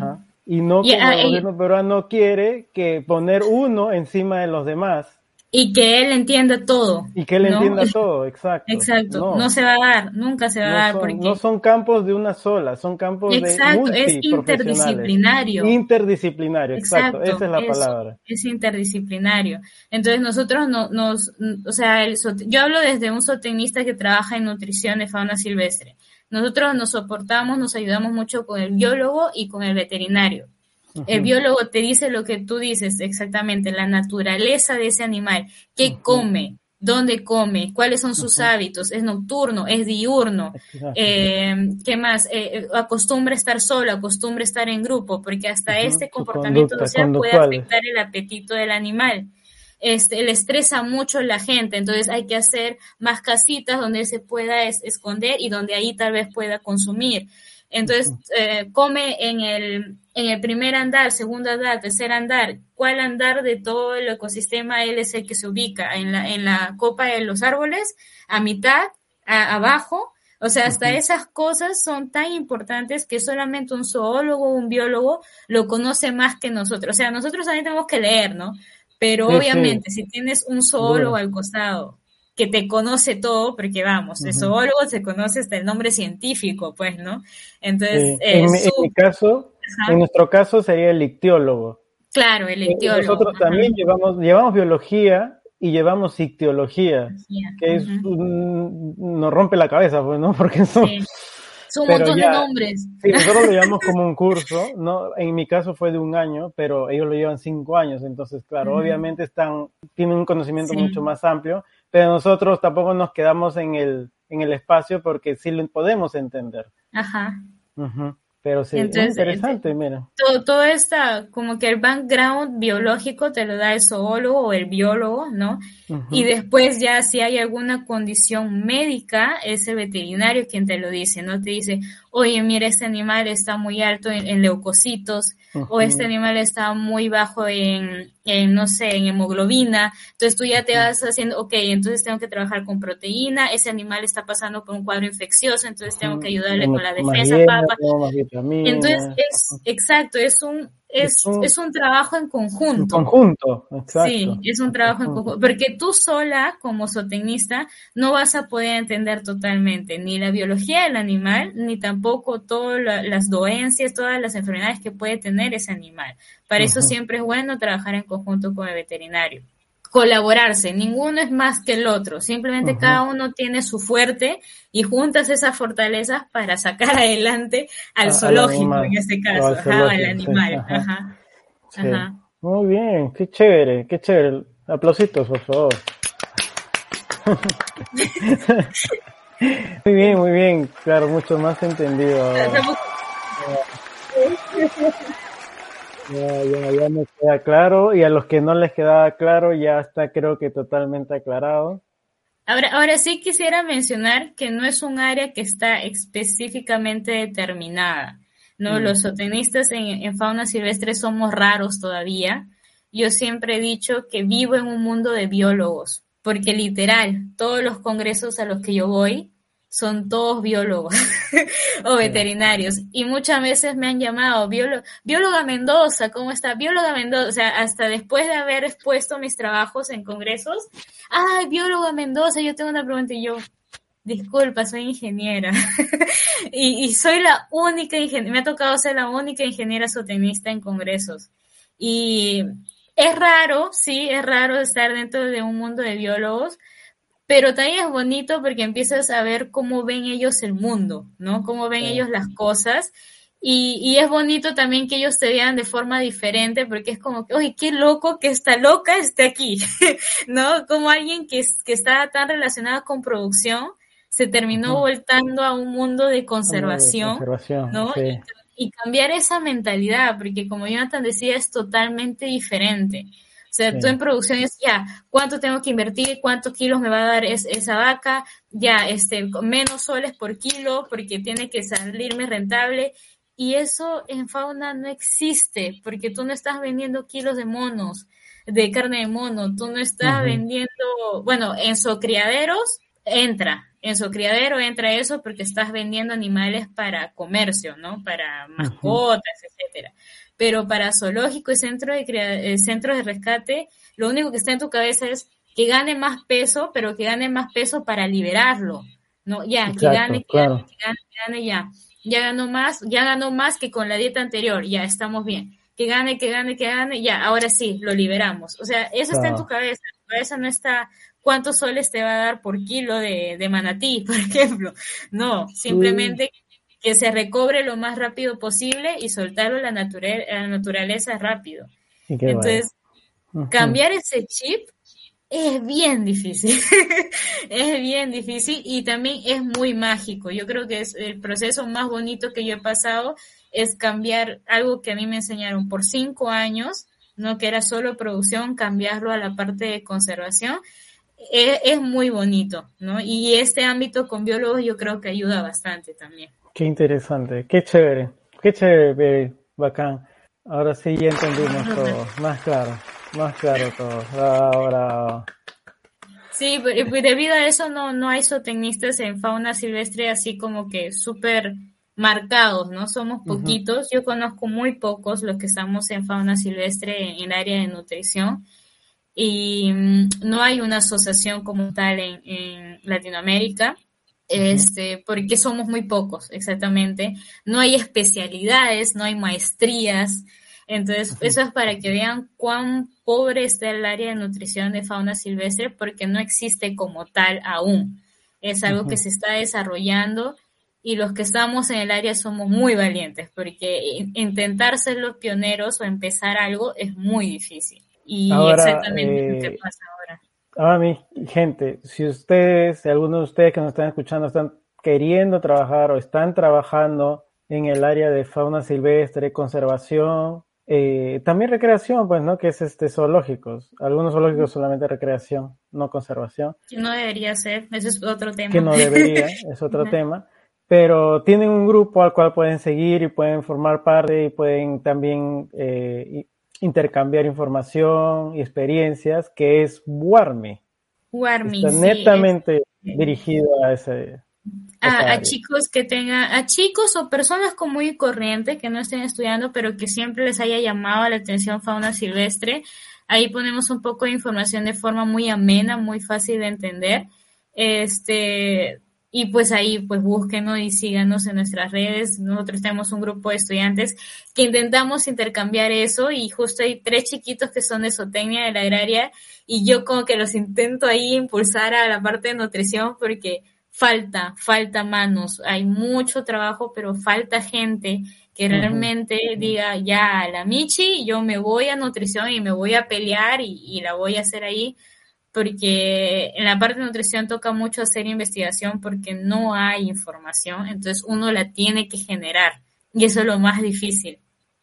Y no como el gobierno peruano quiere que poner uno encima de los demás. Y que él entienda todo. Y que él entienda todo, exacto. Exacto, no. se va a dar, nunca se va a dar. Son, porque... No son campos de una sola, son campos exacto, de es interdisciplinario. Interdisciplinario, exacto, esa es la palabra. Es interdisciplinario. Entonces nosotros no, nos, o sea, el, yo hablo desde un zootecnista que trabaja en nutrición de fauna silvestre. Nosotros nos soportamos, nos ayudamos mucho con el biólogo y con el veterinario. El biólogo te dice lo que tú dices exactamente, la naturaleza de ese animal, qué come, dónde come, cuáles son sus hábitos, es nocturno, es diurno, eh, qué más, eh, eh, acostumbra estar solo, acostumbra estar en grupo, porque hasta este comportamiento social puede afectar el apetito del animal. Este, le estresa mucho la gente, entonces hay que hacer más casitas donde se pueda esconder y donde ahí tal vez pueda consumir. Entonces, eh, come en el, en el primer andar, segundo andar, tercer andar. ¿Cuál andar de todo el ecosistema él es el que se ubica? ¿En la, en la copa de los árboles? ¿A mitad? ¿Abajo? O sea, hasta esas cosas son tan importantes que solamente un zoólogo o un biólogo lo conoce más que nosotros. O sea, nosotros también tenemos que leer, ¿no? Pero obviamente, si tienes un zoólogo al costado que te conoce todo, porque vamos, el zoólogo se conoce hasta el nombre científico, pues, ¿no? Entonces, en, mi, caso, en nuestro caso sería el ictiólogo. Claro, el ictiólogo. Nosotros también llevamos, llevamos biología y llevamos ictiología, que es nos rompe la cabeza, pues, ¿no? Porque son... Son un montón de nombres. Sí, nosotros lo llevamos como un curso, ¿no? En mi caso fue de un año, pero ellos lo llevan cinco años, entonces, claro, obviamente están, tienen un conocimiento mucho más amplio, pero nosotros tampoco nos quedamos en el, en el espacio porque sí lo podemos entender. Ajá. Pero sí, interesante, mira. Todo, todo esta, como que el background biológico te lo da el zoólogo o el biólogo, ¿no? Y después ya si hay alguna condición médica, es el veterinario quien te lo dice, ¿no? Te dice, oye, mira, este animal está muy alto en, leucocitos, o este animal está muy bajo en, en, no sé, en hemoglobina. Entonces tú ya te vas haciendo, ok, entonces tengo que trabajar con proteína, ese animal está pasando por un cuadro infeccioso, entonces tengo que ayudarle con la defensa, papa. Entonces es, exacto, es un, es, es, un, trabajo en conjunto. En conjunto, exacto. Sí, es un trabajo en conjunto. Porque tú sola, como zootecnista, no vas a poder entender totalmente ni la biología del animal, ni tampoco todas las doencias, todas las enfermedades que puede tener ese animal. Para eso siempre es bueno trabajar en conjunto con el veterinario colaborarse, ninguno es más que el otro, simplemente cada uno tiene su fuerte y juntas esas fortalezas para sacar adelante al zoológico en este caso, al, animal. Muy bien, qué chévere, qué chévere. Aplausitos, por favor. muy bien, muy bien, claro, mucho más entendido. Ya, ya, ya me queda claro y a los que no les quedaba claro ya está creo que totalmente aclarado. Ahora, ahora sí quisiera mencionar que no es un área que está específicamente determinada. ¿no? Mm. Los zootecnistas en, en fauna silvestre somos raros todavía. Yo siempre he dicho que vivo en un mundo de biólogos, porque literal, todos los congresos a los que yo voy, son todos biólogos o veterinarios. Y muchas veces me han llamado, bióloga Mendoza, ¿cómo está? Bióloga Mendoza, o sea, hasta después de haber expuesto mis trabajos en congresos, ay, bióloga Mendoza, yo tengo una pregunta y yo, disculpa, soy ingeniera. y, soy la única ingeniera, me ha tocado ser la única ingeniera zootecnista en congresos. Y es raro, sí, es raro estar dentro de un mundo de biólogos, pero también es bonito porque empiezas a ver cómo ven ellos el mundo, ¿no? Cómo ven ellos las cosas. Y, y, es bonito también que ellos se vean de forma diferente porque es como que, oye, qué loco que esta loca esté aquí, ¿no? Como alguien que, que está tan relacionado con producción se terminó voltando a un mundo de conservación, ¿no? Y, y, cambiar esa mentalidad, porque como Jonathan decía, es totalmente diferente. O sea, tú en producción es ya, ¿cuánto tengo que invertir? ¿Cuántos kilos me va a dar esa vaca? Ya, este, menos soles por kilo porque tiene que salirme rentable. Y eso en fauna no existe porque tú no estás vendiendo kilos de monos, de carne de mono, tú no estás vendiendo, bueno, en criaderos entra, en su criadero entra eso porque estás vendiendo animales para comercio, ¿no? Para mascotas, etcétera. Pero para zoológico y centro de eh, centros de rescate, lo único que está en tu cabeza es que gane más peso, pero que gane más peso para liberarlo, ¿no? Ya, que, gane, que, gane, que gane, que gane, ya. Ya ganó más, ya ganó más que con la dieta anterior, ya estamos bien. Que gane, que gane, que gane, ya, ahora sí, lo liberamos. O sea, eso está en tu cabeza, tu cabeza no está cuántos soles te va a dar por kilo de, manatí, por ejemplo. No, simplemente que se recobre lo más rápido posible y soltarlo a la, la naturaleza rápido. Entonces, cambiar ese chip es bien difícil, es bien difícil y también es muy mágico. Yo creo que es el proceso más bonito que yo he pasado es cambiar algo que a mí me enseñaron por cinco años, no que era solo producción, cambiarlo a la parte de conservación es, muy bonito, ¿no? Y este ámbito con biólogos yo creo que ayuda bastante también. Qué interesante, qué chévere, qué chévere, bacán. Ahora sí ya entendimos todo, más claro, más claro todo. Ahora... Sí, pues debido a eso no, no hay zootecnistas en fauna silvestre así como que súper marcados, ¿no? Somos poquitos. Yo conozco muy pocos los que estamos en fauna silvestre en el área de nutrición. Y mm, no hay una asociación como tal en, Latinoamérica, este, porque somos muy pocos, exactamente. No hay especialidades, no hay maestrías. Entonces, eso es para que vean cuán pobre está el área de nutrición de fauna silvestre, porque no existe como tal aún. Es algo que se está desarrollando y los que estamos en el área somos muy valientes, porque intentar ser los pioneros o empezar algo es muy difícil. Y exactamente qué eh, pasa ahora. Mi gente, si ustedes, si algunos de ustedes que nos están escuchando están queriendo trabajar o están trabajando en el área de fauna silvestre, conservación, eh, también recreación, pues, ¿no? Que es este zoológicos. Algunos zoológicos solamente recreación, no conservación. Que no debería ser, eso es otro tema. Que no debería, es otro tema. Pero tienen un grupo al cual pueden seguir y pueden formar parte y pueden también eh, intercambiar información y experiencias, que es Warmi. Warmi, Está netamente dirigido a ese. A, chicos que tengan, a chicos o personas común y corriente que no estén estudiando, pero que siempre les haya llamado la atención fauna silvestre. Ahí ponemos un poco de información de forma muy amena, muy fácil de entender. Este, y pues ahí pues búsquenos y síganos en nuestras redes. Nosotros tenemos un grupo de estudiantes que intentamos intercambiar eso y justo hay tres chiquitos que son de zootecnia de la agraria y yo como que los intento ahí impulsar a la parte de nutrición porque falta, falta manos, hay mucho trabajo, pero falta gente que realmente diga, ya, la Michi, yo me voy a nutrición y me voy a pelear y, y la voy a hacer ahí porque en la parte de nutrición toca mucho hacer investigación porque no hay información, entonces uno la tiene que generar y eso es lo más difícil,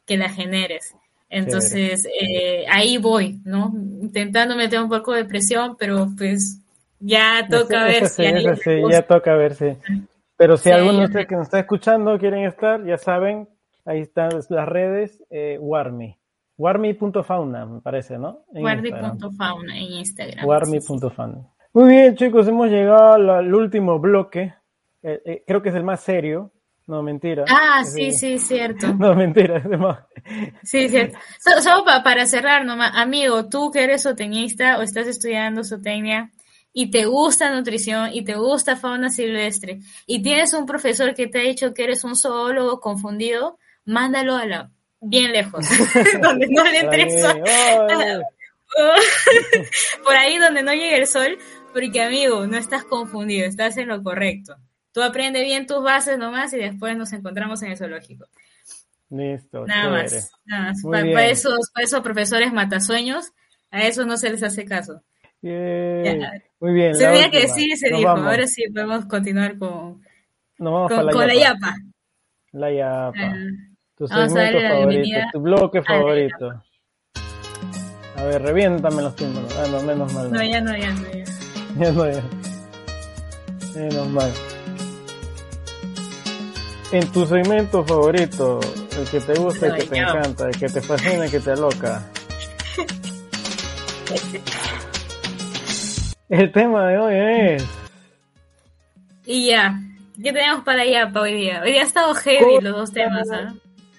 que la generes. Entonces eh, ahí voy, ¿no? Intentando meter un poco de presión, pero pues ya toca ver si sí, ya toca ver si. Pero si alguno de ustedes que nos está escuchando quieren estar, ya saben, ahí están las redes, eh, Warmi. Warmi.fauna, me parece, ¿no? Warmi.fauna en Instagram. Warmi.fauna. Muy bien, chicos, hemos llegado al, último bloque. Eh, eh, creo que es el más serio. No, mentira. Ah, sí, sí, cierto. No, mentira. Es más... Sí, cierto. Solo para cerrar nomás, amigo, tú que eres zootecnista o estás estudiando zootecnia y te gusta nutrición y te gusta fauna silvestre y tienes un profesor que te ha dicho que eres un zoólogo confundido, mándalo a la bien lejos, donde no le entre sol. Por ahí donde no llegue el sol, porque amigo, no estás confundido, estás en lo correcto. Tú aprende bien tus bases nomás y después nos encontramos en el zoológico. Listo. Nada más. Nada más. Para, esos, esos profesores matasueños, a esos no se les hace caso. Muy bien. Se tenía que decir se dijo. Ahora sí podemos continuar con, con, la, yapa. La yapa. Tu segmento favorito, tu bloque favorito. A A ver, reviéntame los tímpanos. Ah, no, menos mal. No, ya no, ya no, ya. Ya no, ya. Menos mal. En tu segmento favorito, el que te gusta, el que te encanta, el que te fascina, el que te aloca. El tema de hoy es Y ya. ¿Qué tenemos para allá para hoy día? Hoy día ha estado heavy los dos temas, ¿ah?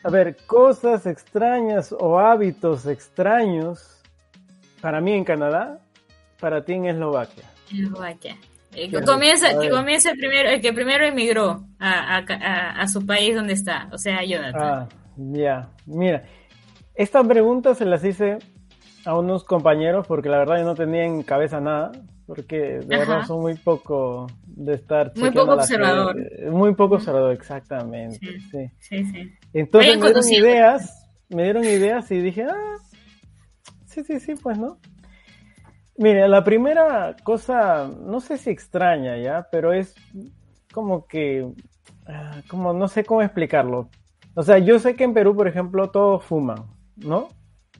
A ver, cosas extrañas o hábitos extraños para mí en Canadá, para ti en Eslovaquia. Eslovaquia. Eh, Qué que comienza, que ver. comience el primero, el que primero emigró a, a, a, a su país donde está, o sea, Jonathan. Ah, ya. Mira, esta pregunta se las hice a unos compañeros porque la verdad yo no tenía en cabeza nada, porque de Ajá. verdad son muy poco de estar Muy poco observador. gente. Muy poco observador, exactamente. Sí. sí. Sí, sí. Entonces Vayan me dieron conociendo. ideas, me dieron ideas y dije, ah, sí, sí, sí, pues no. Mire, la primera cosa, no sé si extraña ya, pero es como que, ah, como no sé cómo explicarlo. O sea, yo sé que en Perú, por ejemplo, todos fuman, ¿no?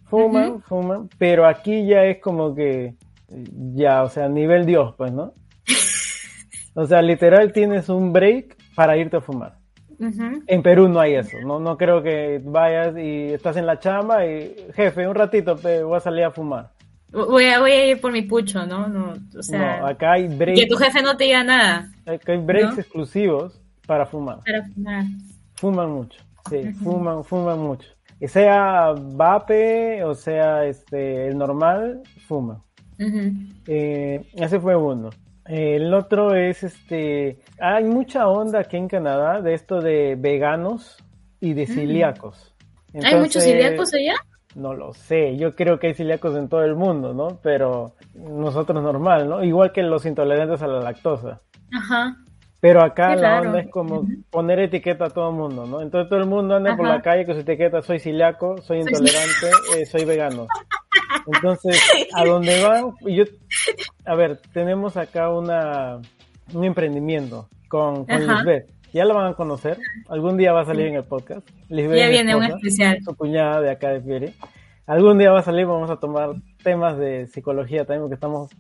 Fuman, fuman, pero aquí ya es como que, ya, o sea, nivel Dios, pues, ¿no? O sea, literal tienes un break para irte a fumar. En Perú no hay eso, no, no creo que vayas y estás en la chamba y jefe, un ratito pe, voy a salir a fumar. Voy a, voy a ir por mi pucho, ¿no? no o sea, no, acá hay que breaks, tu jefe no te diga nada acá hay breaks ¿no? exclusivos para fumar. para fumar. Fuman mucho, sí, fuman, fuman mucho. Y sea vape o sea este el normal, fuman. Eh, ese fue uno. El otro es este. Hay mucha onda aquí en Canadá de esto de veganos y de celíacos. Mm. ¿Hay muchos celíacos allá? No lo sé, yo creo que hay celíacos en todo el mundo, ¿no? Pero nosotros normal, ¿no? Igual que los intolerantes a la lactosa. Ajá. Pero acá la onda es como poner etiqueta a todo el mundo, ¿no? Entonces todo el mundo anda por la calle con su etiqueta, soy celíaco, soy intolerante, eh, soy vegano. Entonces, a donde van, y yo, a ver, tenemos acá una, un emprendimiento con, con. Lisbeth. Ya la van a conocer, algún día va a salir en el podcast. Lisbeth, Ya viene un esposa especial. su cuñada de acá de Fieri. Algún día va a salir, vamos a tomar temas de psicología también, porque estamos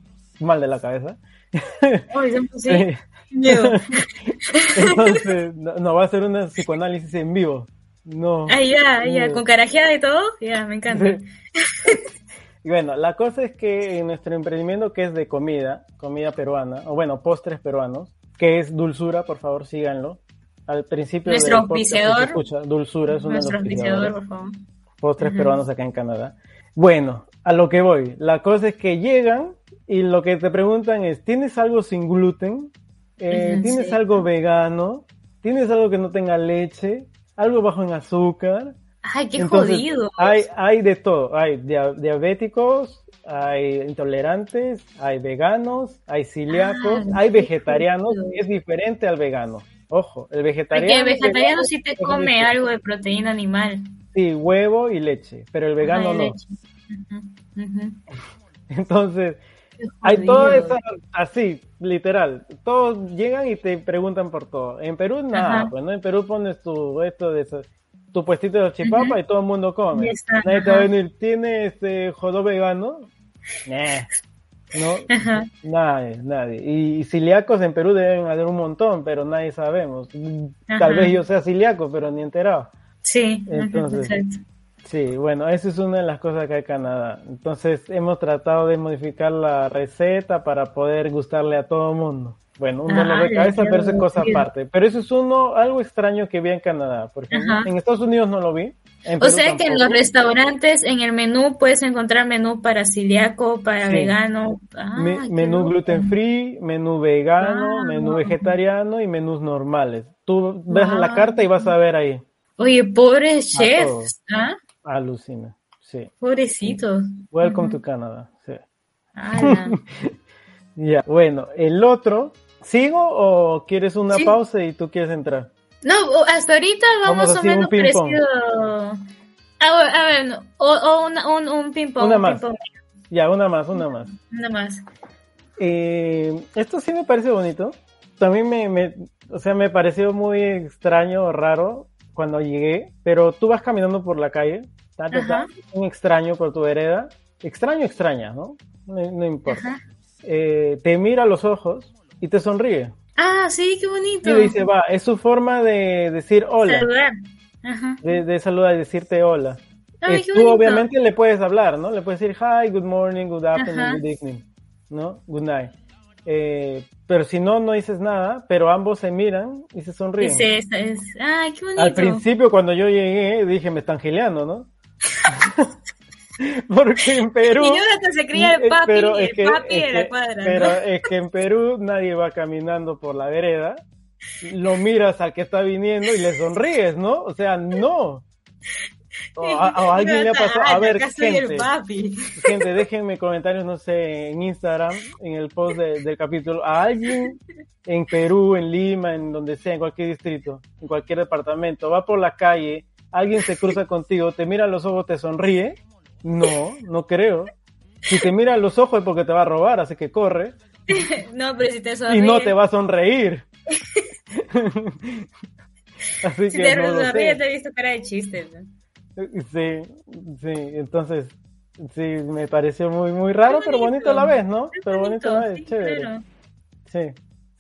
mal de la cabeza. Sí, sí. Sí. Entonces, no, no, va a ser un psicoanálisis en vivo. No. Ah, ya, ya, con carajeada y todo. Ya, me encanta. Y bueno, la cosa es que en nuestro emprendimiento que es de comida, comida peruana, o bueno, postres peruanos, que es Dulzura, por favor síganlo. Al principio Nuestro auspiciador. escucha, Dulzura es uno Nuestro de los auspiciador, por favor. postres peruanos acá en Canadá. Bueno, a lo que voy. La cosa es que llegan y lo que te preguntan es, ¿tienes algo sin gluten? Eh, ¿Tienes sí. algo vegano? ¿Tienes algo que no tenga leche? ¿Algo bajo en azúcar? Ay, qué Entonces, jodido. Hay, hay de todo. Hay dia- diabéticos, hay intolerantes, hay veganos, hay celíacos, Ah, hay vegetarianos. Es diferente al vegano. Ojo, el Porque vegetariano. el vegetariano sí te come leche. algo de proteína animal. Sí, huevo y leche, pero el vegano no. Entonces, hay todo eso así, literal. Todos llegan y te preguntan por todo. En Perú nada, pues no. En Perú pones tu esto de eso, tu puestito de chipapa y todo el mundo come. Está, Nadie te va a venir, ¿tiene este jodo vegano? Nah. No, Ajá. nadie, nadie. Y, y celíacos en Perú deben haber un montón, pero nadie sabemos. Ajá. Tal vez yo sea celíaco, pero ni enterado. Sí, Entonces. Sí, bueno, esa es una de las cosas que hay en Canadá. Entonces hemos tratado de modificar la receta para poder gustarle a todo el mundo. Bueno, un dolor de Ay, cabeza, pero es cosa aparte. Pero eso es uno, algo extraño que vi en Canadá. Por ejemplo, Ajá. en Estados Unidos no lo vi. O sea que en los restaurantes, en el menú, puedes encontrar menú para celíaco, para Sí. vegano. Ah, Me- menú loco. gluten free, menú vegano, Ah. menú vegetariano y menús normales. Tú ves la carta y vas a ver ahí. Oye, pobres chefs, ¿ah? Alucina. Sí. Pobrecitos. Welcome to Canada. Sí. Ya, bueno, el otro, ¿sigo o quieres una Sí. pausa y tú quieres entrar? No, hasta ahorita va Vamos más o menos parecido. A ver, a ver, no, o, o una- un, un ping-pong. Una un más. Ya, una más, una más. Una más. Eh, esto sí me parece bonito. También me, me- o sea, me pareció muy extraño o raro cuando llegué, pero tú vas caminando por la calle, ta, ta, un extraño por tu vereda, extraño, extraña, ¿no? No, no importa. Eh, te mira a los ojos y te sonríe. Ah, sí, qué bonito. Y dice, va, es su forma de decir hola. Saludar. Ajá. De, de saludar y decirte hola. Ay, Eh, tú obviamente le puedes hablar, ¿no? Le puedes decir hi, good morning, good afternoon, Ajá. good evening, ¿no? Good night. Eh, pero si no, no dices nada, pero ambos se miran y se sonríen. Dice, es, es- ay, qué bonito. Al principio, cuando yo llegué, dije, me están gileando, ¿no? Porque en Perú... Y Jonathan se cría el papi, pero el es que- papi es de la que- cuadra. ¿no? Pero es que en Perú nadie va caminando por la vereda, lo miras al que está viniendo y le sonríes, ¿no? O sea, no. O a, o a alguien le ha pasado. A ver, gente, gente, déjenme comentarios, no sé, en Instagram, en el post de- del capítulo. A alguien en Perú, en Lima, en donde sea, en cualquier distrito, en cualquier departamento, va por la calle, alguien se cruza contigo, te mira a los ojos, te sonríe. No, no creo. Si te mira a los ojos es porque te va a robar, así que corre. No, pero si te Y sonríe. no te va a sonreír. así Si que te no sonríe, sé. te he visto cara de chistes. ¿no? Sí, sí, entonces, sí, me pareció muy, muy raro, pero bonito a la vez, ¿no? Qué Pero bonito a la vez, sí, chévere. claro. Sí,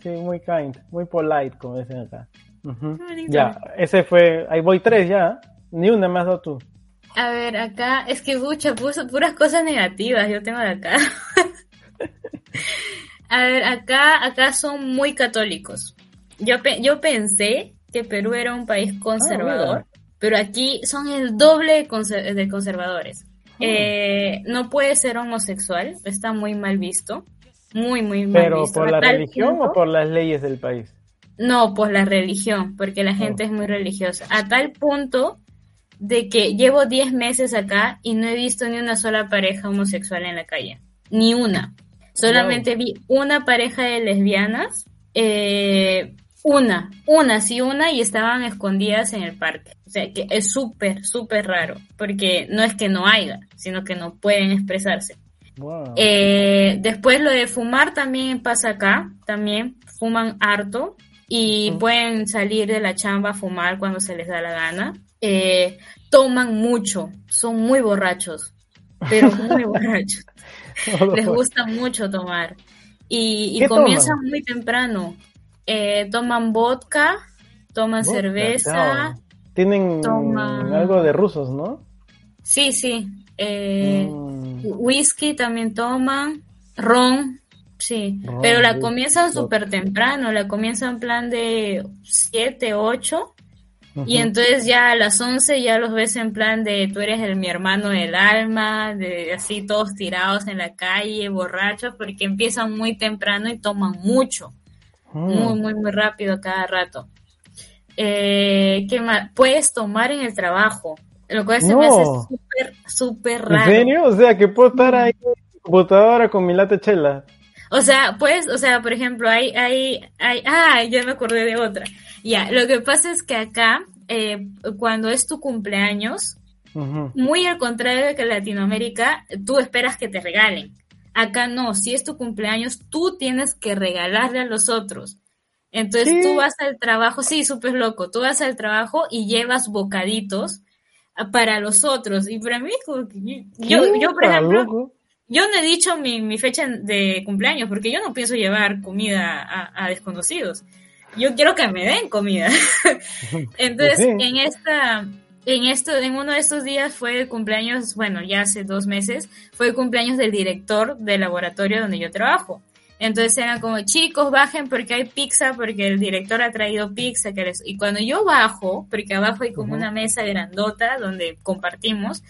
sí, muy kind, muy polite, como dicen acá. Ya, ese fue, ahí voy tres ya, ni una más dado tú. A ver, acá, es que mucha, puso puras cosas negativas, yo tengo de acá. A ver, acá, acá son muy católicos. Yo, pe- yo pensé que Perú era un país conservador, mira. pero aquí son el doble de, conser- de conservadores. Oh. Eh, no puede ser homosexual, está muy mal visto. Muy, muy mal Pero visto. por A la religión o por las leyes del país. no, por la religión, porque la gente es muy religiosa. A tal punto de que llevo 10 meses acá y no he visto ni una sola pareja homosexual en la calle. Ni una. Solamente vi una pareja de lesbianas. eh, una, una, sí, una, y estaban escondidas en el parque. O sea, que es súper, súper raro, porque no es que no haya, sino que no pueden expresarse. Wow. Eh, después lo de fumar también pasa acá, también fuman harto y Ujú. pueden salir de la chamba a fumar cuando se les da la gana. Eh, toman mucho, son muy borrachos, pero muy borrachos. Les gusta mucho tomar y, y ¿Qué comienzan toman? muy temprano. Eh, toman vodka, toman Vodka, cerveza. Tienen algo de rusos, ¿no? sí, sí. Eh, Mm. Whisky también toman, ron, sí, Ron, pero la comienzan súper temprano, la comienzan en plan de 7, 8, y entonces ya a las 11 ya los ves en plan de tú eres el mi hermano del alma, de así todos tirados en la calle, borrachos, porque empiezan muy temprano y toman mucho, Mm. muy, muy, muy rápido cada rato. Eh, ¿qué más? Puedes tomar en el trabajo, lo cual se me hace No. súper, súper ¿En raro. serio? O sea, que puedo estar ahí en computadora con mi lata chela. O sea, pues, o sea, por ejemplo, hay, hay, hay, ah, ya me acordé de otra. Ya, lo que pasa es que acá, eh, cuando es tu cumpleaños, muy al contrario de que en Latinoamérica, tú esperas que te regalen. Acá no, si es tu cumpleaños, tú tienes que regalarle a los otros. Entonces tú vas al trabajo, sí, súper loco, tú vas al trabajo y llevas bocaditos ah, para los otros. Y para mí, yo, yo, por ejemplo, loco. Yo no he dicho mi, mi fecha de cumpleaños porque yo no pienso llevar comida a, a desconocidos. Yo quiero que me den comida. Entonces, en esta, en esto, en uno de estos días fue el cumpleaños, bueno, ya hace dos meses, fue el cumpleaños del director del laboratorio donde yo trabajo. Entonces eran como, chicos, bajen porque hay pizza, porque el director ha traído pizza. Que les... Y cuando yo bajo, porque abajo hay como una mesa grandota donde compartimos,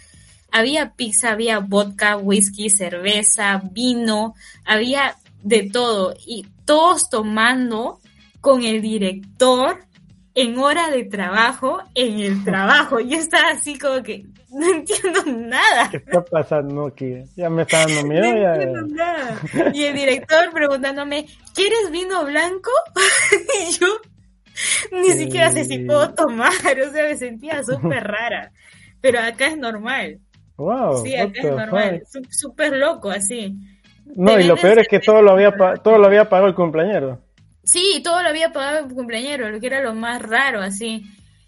había pizza, había vodka, whisky, cerveza, vino, había de todo. Y todos tomando con el director en hora de trabajo, en el trabajo. Yo estaba así como que no entiendo nada. ¿Qué está pasando aquí? Ya me está dando miedo. No ya. entiendo nada. Y el director preguntándome, ¿quieres vino blanco? y yo ni Sí. siquiera sé si puedo tomar, o sea, me sentía súper rara. Pero acá es normal. Wow. Sí, acá es normal. Súper loco, así. No, y lo peor es que todo lo había, todo lo había pagado el cumpleañero. Sí, todo lo había pagado el cumpleañero, lo que era lo más raro, así.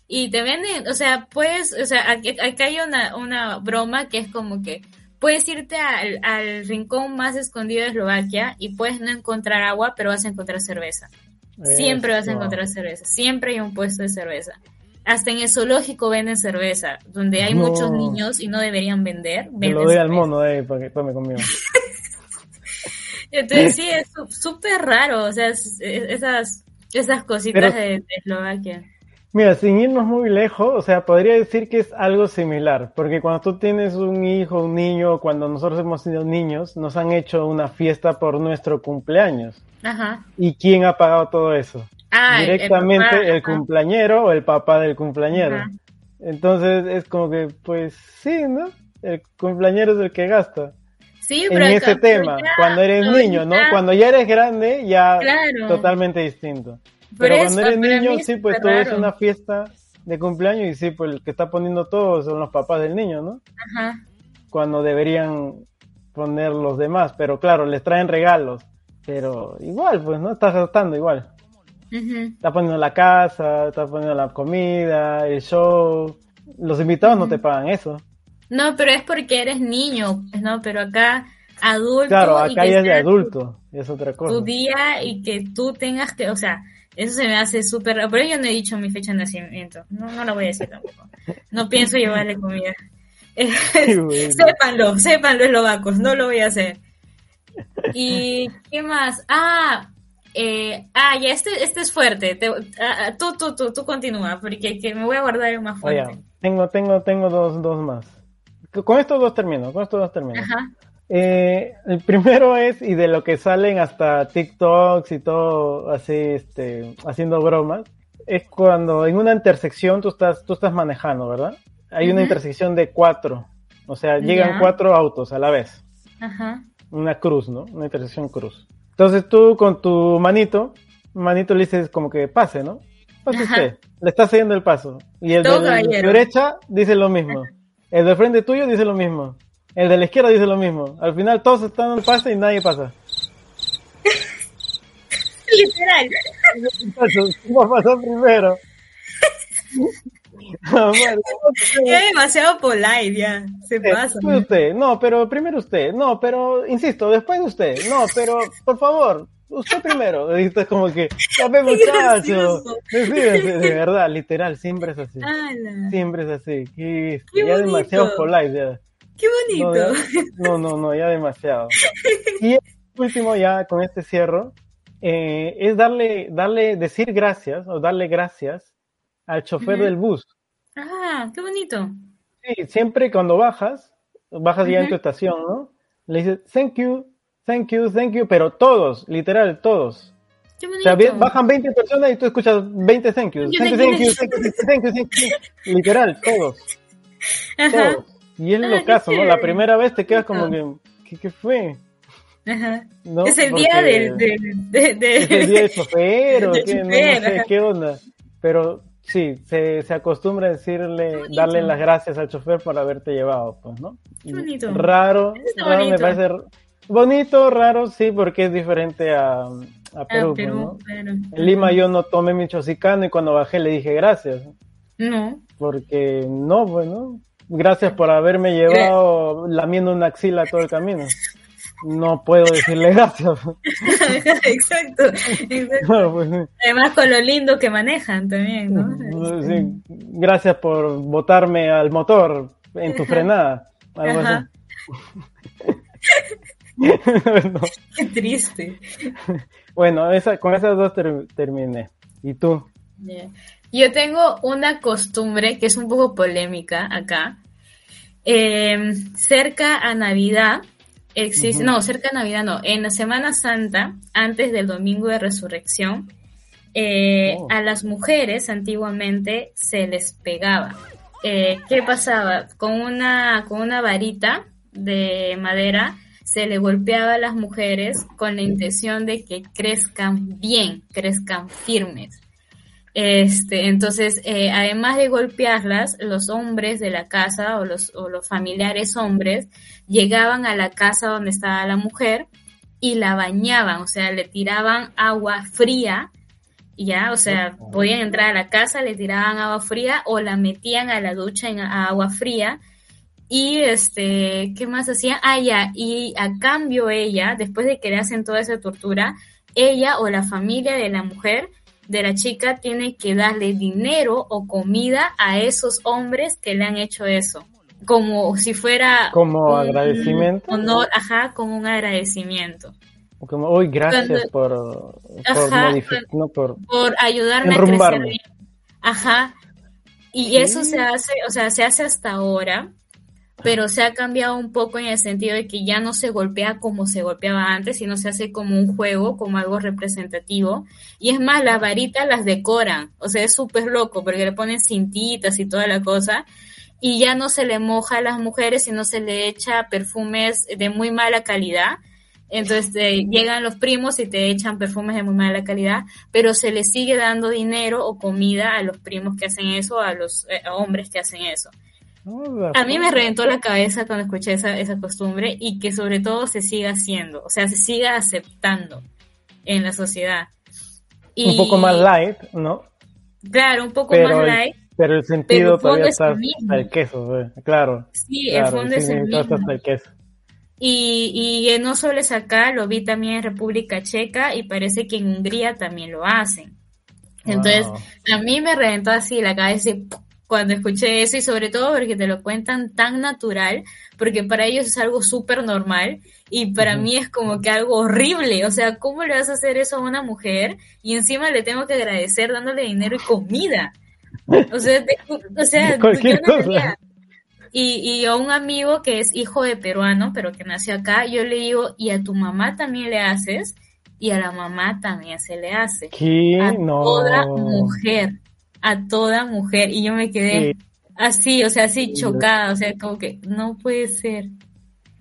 Y te venden, o sea, pues, o sea, aquí- acá hay una, una broma que es como que puedes irte al, al rincón más escondido de Eslovaquia y puedes no encontrar agua, pero vas a encontrar cerveza. Siempre vas a encontrar cerveza, siempre hay un puesto de cerveza. Hasta en el zoológico venden cerveza, donde hay No. muchos niños y no deberían vender. Venden lo doy al mono eh, para que tome conmigo. Entonces sí, es súper raro, o sea, es- es- esas, esas cositas Pero- de, de Eslovaquia. Mira, sin irnos muy lejos, o sea, podría decir que es algo similar, porque cuando tú tienes un hijo, un niño, cuando nosotros hemos sido niños, nos han hecho una fiesta por nuestro cumpleaños. Ajá. ¿Y quién ha pagado todo eso? Ah, el- el Directamente papá, el, ajá. cumpleañero o el papá del cumpleañero. Ajá. Entonces es como que, pues sí, ¿no? El cumpleañero es el que gasta. Sí, en ese tema, ya, cuando eres niño, ¿no? Cuando ya eres grande, ya Claro. totalmente distinto. Por Pero eso, cuando eres niño, es sí, pues ves raro. una fiesta de cumpleaños y sí, pues el que está poniendo todo son los papás del niño, ¿no? Ajá. Cuando deberían poner los demás, pero claro, les traen regalos. Pero igual, pues, ¿no? Estás gastando igual. Ujú. Estás poniendo la casa, estás poniendo la comida, el show. Los invitados no te pagan eso. No, pero es porque eres niño, pues, ¿no? Pero acá, adulto. Claro, acá ya es de adulto, es otra Tu, cosa. tu día y que tú tengas que, o sea, eso se me hace súper raro. Pero yo no he dicho mi fecha de nacimiento. No, no lo voy a decir tampoco. No pienso llevarle comida. Sépanlo, sépanlo eslovacos, no lo voy a hacer. ¿Y qué más? Ah, eh, ah, ya, este, este es fuerte. Te- ah, ah, tú, tú, tú, tú continúa, porque que me voy a guardar el más Oye, fuerte. tengo, tengo, tengo dos, dos más. Con estos dos termino, con estos dos termino. Ajá. Eh, el primero es, y de lo que salen hasta TikToks y todo así, este, haciendo bromas, es cuando en una intersección tú estás, tú estás manejando, ¿verdad? Hay una intersección de cuatro, o sea, llegan Ya. cuatro autos a la vez, Ajá. una cruz, ¿no? Una intersección cruz. Entonces tú con tu manito, manito le dices como que pase, ¿no? Pase Ajá. usted, le estás cediendo el paso. Y el Todo de la derecha dice lo mismo. El de frente tuyo dice lo mismo. El de la izquierda dice lo mismo. Al final todos están en el pase y nadie pasa. Literal. ¿Quién va a pasar primero? No, bueno, Ya demasiado polite, ya. Se usted, pasa. después usted, no, pero primero usted, no, pero insisto, después de usted, no, pero por favor, usted primero. Y esto es como que, ya muchacho, de verdad, literal, siempre es así, Ala, siempre es así, Qué ya demasiado polite, ya. qué No, bonito. ya- no, no, no, ya demasiado. Y el último, ya con este cierro, eh, es darle, darle, decir gracias o darle gracias al chofer del bus. Ah, qué bonito. Sí, siempre cuando bajas, bajas ya en tu estación, ¿no? Le dices, thank you, thank you, thank you, pero todos, literal, todos. Qué O bonito. sea, ve- bajan 20 personas y tú escuchas 20 thank yous. Thank you, thank you, thank you, thank you, thank you. Literal, todos, Ajá, todos. Y es Ah, lo caso, ¿no? La primera vez te quedas como que, ¿qué, qué fue? ajá. ¿No? es el Porque día del, del- de, de- es el día del chofer o qué, no, no sé qué onda. Pero sí, se, se acostumbra a decirle, darle las gracias al chofer por haberte llevado, pues, ¿no? Qué bonito. Raro, raro me parece bonito, raro, sí, porque es diferente a, a Ah, Perú, pues, Perú, ¿no? claro. En Lima yo no tomé mi chosicano y cuando bajé le dije gracias, No. porque no, bueno, gracias por haberme llevado lamiendo una axila todo el camino. No puedo decirle gracias. exacto, pues, sí. Además con lo lindo que manejan también, ¿no? Sí, gracias por botarme al motor en tu frenada. Algo Ajá. así. bueno, Qué triste. bueno, esa, con esas dos ter- terminé. ¿Y tú? Yo tengo una costumbre que es un poco polémica acá. Eh, cerca a Navidad, existe, no, cerca a Navidad no, en la Semana Santa, antes del Domingo de Resurrección, eh, Oh. a las mujeres antiguamente se les pegaba. Eh, ¿Qué pasaba? Con una, con una varita de madera se le golpeaba a las mujeres con la intención de que crezcan bien, crezcan firmes. Este, entonces, eh, además de golpearlas, los hombres de la casa o los, o los familiares hombres llegaban a la casa donde estaba la mujer y la bañaban, o sea, le tiraban agua fría, ya, o sea, podían entrar a la casa, le tiraban agua fría o la metían a la ducha en a- agua fría Y este, ¿qué más hacía? Ah, ya, y a cambio ella, después de que le hacen toda esa tortura, ella o la familia de la mujer, de la chica, tiene que darle dinero o comida a esos hombres que le han hecho eso. Como si fuera... Como agradecimiento. Honor, ajá, como un agradecimiento. Como, hoy gracias por, por, Ajá, no, por por ayudarme a crecer bien. Ajá. Y eso se hace, o sea, se hace hasta ahora, pero se ha cambiado un poco en el sentido de que ya no se golpea como se golpeaba antes, sino se hace como un juego, como algo representativo. Y es más, las varitas las decoran, o sea, es súper loco porque le ponen cintitas y toda la cosa. Y ya no se le moja a las mujeres, sino se le echa perfumes de muy mala calidad. Entonces llegan los primos y te echan perfumes de muy mala calidad, pero se les sigue dando dinero o comida a los primos que hacen eso, a los eh, hombres que hacen eso. A mí me reventó la cabeza cuando escuché esa, esa costumbre y que sobre todo se siga haciendo, o sea, se siga aceptando en la sociedad. Y, Un poco más light, ¿no? Claro, un poco Pero más el- light. Pero el Pero sentido el fondo todavía es está el hasta el queso, ¿eh? claro. Sí, claro, el fondo es el mismo. hasta el queso. Y, y no solo es acá, lo vi también en República Checa y parece que en Hungría también lo hacen. Entonces, Wow. a mí me reventó así la cabeza y ¡pum! Cuando escuché eso y sobre todo porque te lo cuentan tan natural, porque para ellos es algo súper normal y para mí es como que algo horrible. O sea, ¿cómo le vas a hacer eso a una mujer y encima le tengo que agradecer dándole dinero y comida? O sea, te- o sea Cualquier yo no cosa. entendía. Y, y a un amigo que es hijo de peruano, pero que nació acá, yo le digo, ¿y a tu mamá también le haces? Y a la mamá también se le hace. ¿Qué? A No. toda mujer, a toda mujer. Y yo me quedé Sí. así, o sea, así Sí. chocada, o sea, como que no puede ser.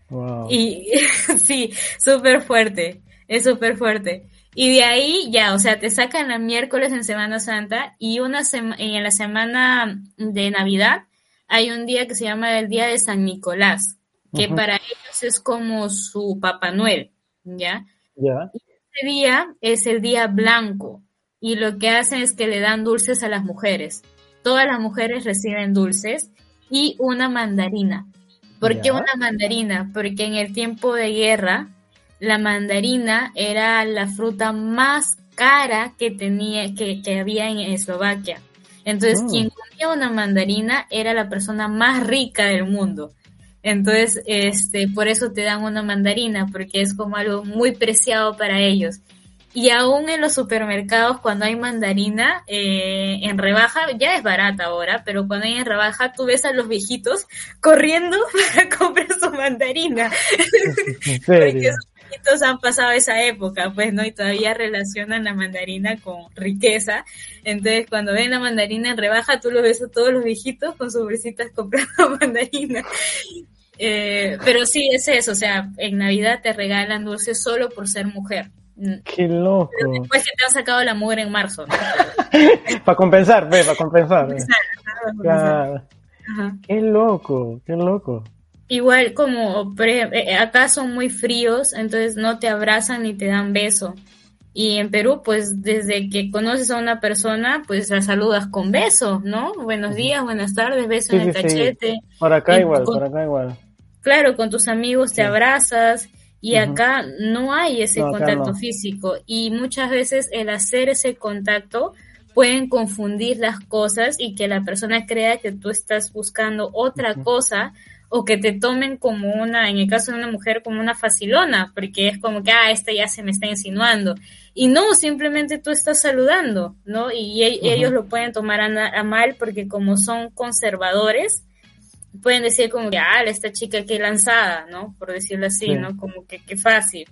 Wow. Y sí, súper fuerte, es súper fuerte. Y de ahí ya, o sea, te sacan la miércoles en Semana Santa y una sema- en la semana de Navidad hay un día que se llama el Día de San Nicolás, que para ellos es como su Papá Noel, ¿ya? Ya. Este día es el día blanco y lo que hacen es que le dan dulces a las mujeres. Todas las mujeres reciben dulces y una mandarina. ¿Por qué una mandarina? Porque en el tiempo de guerra la mandarina era la fruta más cara que tenía que, que había en Eslovaquia. Entonces, Mm. quien comía una mandarina era la persona más rica del mundo. Entonces, este, por eso te dan una mandarina, porque es como algo muy preciado para ellos. Y aún en los supermercados, cuando hay mandarina eh, en rebaja, ya es barata ahora, pero cuando hay en rebaja, tú ves a los viejitos corriendo para comprar su mandarina. En Porque serio. esos viejitos han pasado esa época, pues, ¿no? Y todavía relacionan la mandarina con riqueza. Entonces, cuando ven la mandarina en rebaja, tú los ves a todos los viejitos con sus bolsitas comprando mandarina. Eh, pero sí, es eso, o sea, en Navidad te regalan dulces solo por ser mujer. Mm, Qué loco. Pero después que te han sacado la mugre en marzo, ¿no? Para compensar, ve, para compensar. ve. Claro. Ajá. Qué loco, qué loco. Igual como por ej- eh, acá son muy fríos, entonces no te abrazan ni te dan beso. Y en Perú, pues desde que conoces a una persona, pues la saludas con beso, ¿no? Buenos días, buenas tardes, beso Sí, en el sí, sí. cachete. Por acá igual, con- por acá igual. Claro, con tus amigos te Sí. abrazas y acá no hay ese No, contacto no. físico y muchas veces el hacer ese contacto pueden confundir las cosas y que la persona crea que tú estás buscando otra cosa o que te tomen como una, en el caso de una mujer, como una facilona, porque es como que, ah, esta ya se me está insinuando. Y no, simplemente tú estás saludando, ¿no? Y e- ellos lo pueden tomar a mal porque como son conservadores, pueden decir como que, ah, esta chica qué lanzada, ¿no? Por decirlo así, Sí. ¿no? Como que qué fácil.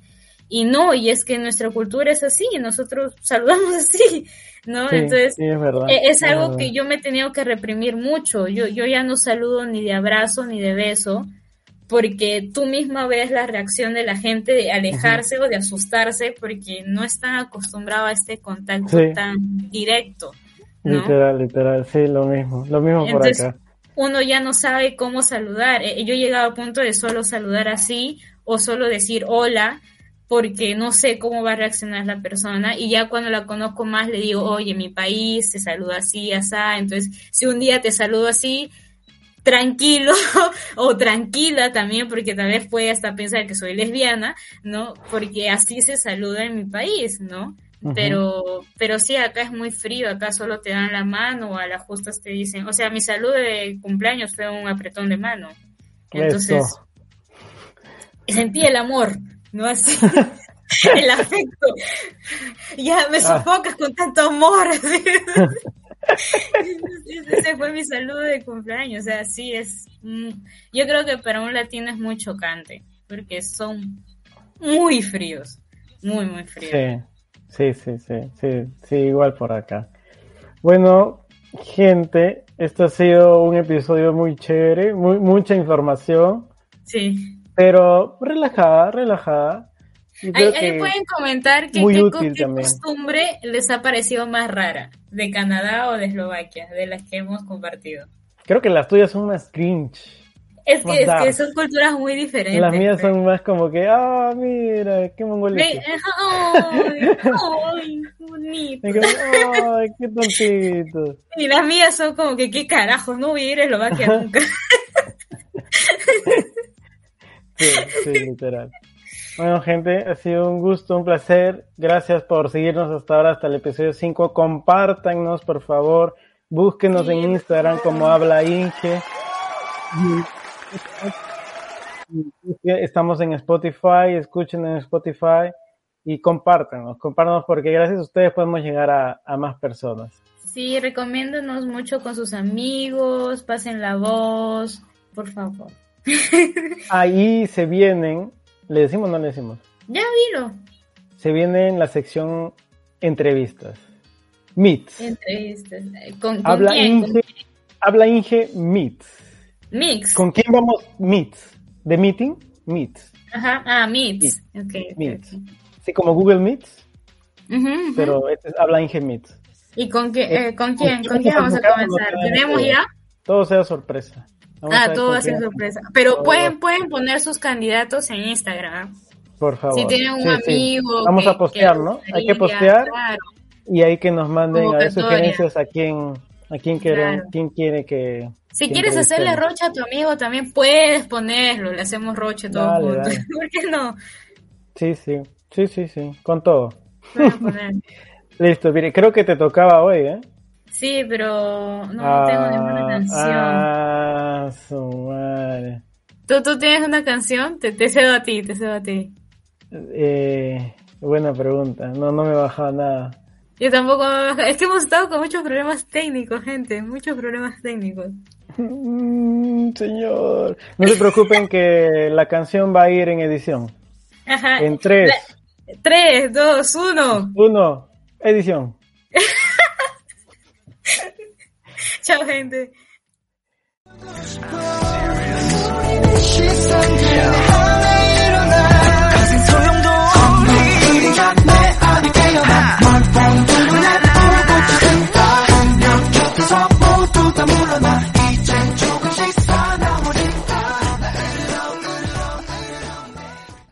Y no, y es que nuestra cultura es así, nosotros saludamos así, ¿no? Sí, Entonces, sí, es verdad. e- es algo que yo me he tenido que reprimir mucho. Yo, yo ya no saludo ni de abrazo ni de beso, porque tú misma ves la reacción de la gente de alejarse o de asustarse porque no están acostumbrados a este contacto tan directo, ¿no? Literal, literal, sí, lo mismo, lo mismo por acá. Uno ya no sabe cómo saludar. Eh, Yo he llegado a punto de solo saludar así o solo decir hola porque no sé cómo va a reaccionar la persona y ya cuando la conozco más le digo, oye, mi país se saluda así, así, entonces si un día te saludo así, tranquilo o tranquila también, porque tal vez puede hasta pensar que soy lesbiana, ¿no? Porque así se saluda en mi país, ¿no? Pero, pero sí, acá es muy frío, acá solo te dan la mano o a las justas te dicen, o sea, mi salud de cumpleaños fue un apretón de mano. Entonces, sentí el amor, ¿no? Así, el afecto. Ya me ah. sofocas con tanto amor. Ese fue mi saludo de cumpleaños. O sea, sí es. Yo creo que para un latino es muy chocante, porque son muy fríos. Muy, muy fríos. Sí, sí, sí, sí, sí, igual por acá. Bueno, gente, esto ha sido un episodio muy chévere, muy, mucha información. Sí. Pero relajada, relajada. Ahí, pueden comentar que qué, costumbre les ha parecido más rara, de Canadá o de Eslovaquia, de las que hemos compartido. Creo que las tuyas son más cringe. Es que, es que, son culturas muy diferentes. Las mías son pues. más como que, ah, mira, qué mongolito. Ay, ay, bonito. Ay, qué tontito. Y las mías son como que, qué carajos, no voy a ir a Eslovaquia nunca. sí, sí, literal. Bueno, gente, ha sido un gusto, un placer. Gracias por seguirnos hasta ahora, hasta el episodio 5. Compártanos, por favor. Búsquenos en Instagram como Habla Inge. Estamos en Spotify, escuchen en Spotify y compártanos, compártanos porque gracias a ustedes podemos llegar a, más personas. Sí, recomiéndanos mucho con sus amigos, pasen la voz, por favor. Ahí se vienen ¿Le decimos o no le decimos? Ya dilo. Se viene en la sección entrevistas. Meets. Entrevistas. ¿Con, habla quién? Inge, Habla Inge Meets. Mix. ¿Con quién vamos? Meets. ¿De meeting? Meets. Ajá. Ah, Meets. Okay, meets. Sí, como Google Meets. Pero este es Habla Inge Meets. ¿Y con, qué, eh, ¿con quién? ¿Con quién vamos a comenzar? ¿Tenemos ya? Todo sea sorpresa ah, todo va a ser sorpresa. Pero pueden, pueden poner sus candidatos en Instagram. Por favor. Si tienen un amigo. Vamos a postear, ¿no? Hay que postear. Y ahí que nos manden a sugerencias a quién, a quién, quieren, quién quiere que. Si quieres hacerle rocha a tu amigo, también puedes ponerlo. Le hacemos rocha todos juntos. ¿Por qué no? Sí, sí. Sí, sí, sí. Con todo. Listo, mire, creo que te tocaba hoy, ¿eh? Sí, pero no tengo ninguna canción. Ah, su madre. ¿Tú, ¿Tú tienes una canción? Te, te cedo a ti, te cedo a ti. Eh, buena pregunta. No, no me he bajado nada. Yo tampoco, es que hemos estado con muchos problemas técnicos, gente, muchos problemas técnicos. Mm, señor, no se preocupen que la canción va a ir en edición. Ajá. En 3. 3, 2, 1. 1, edición. Chao, gente.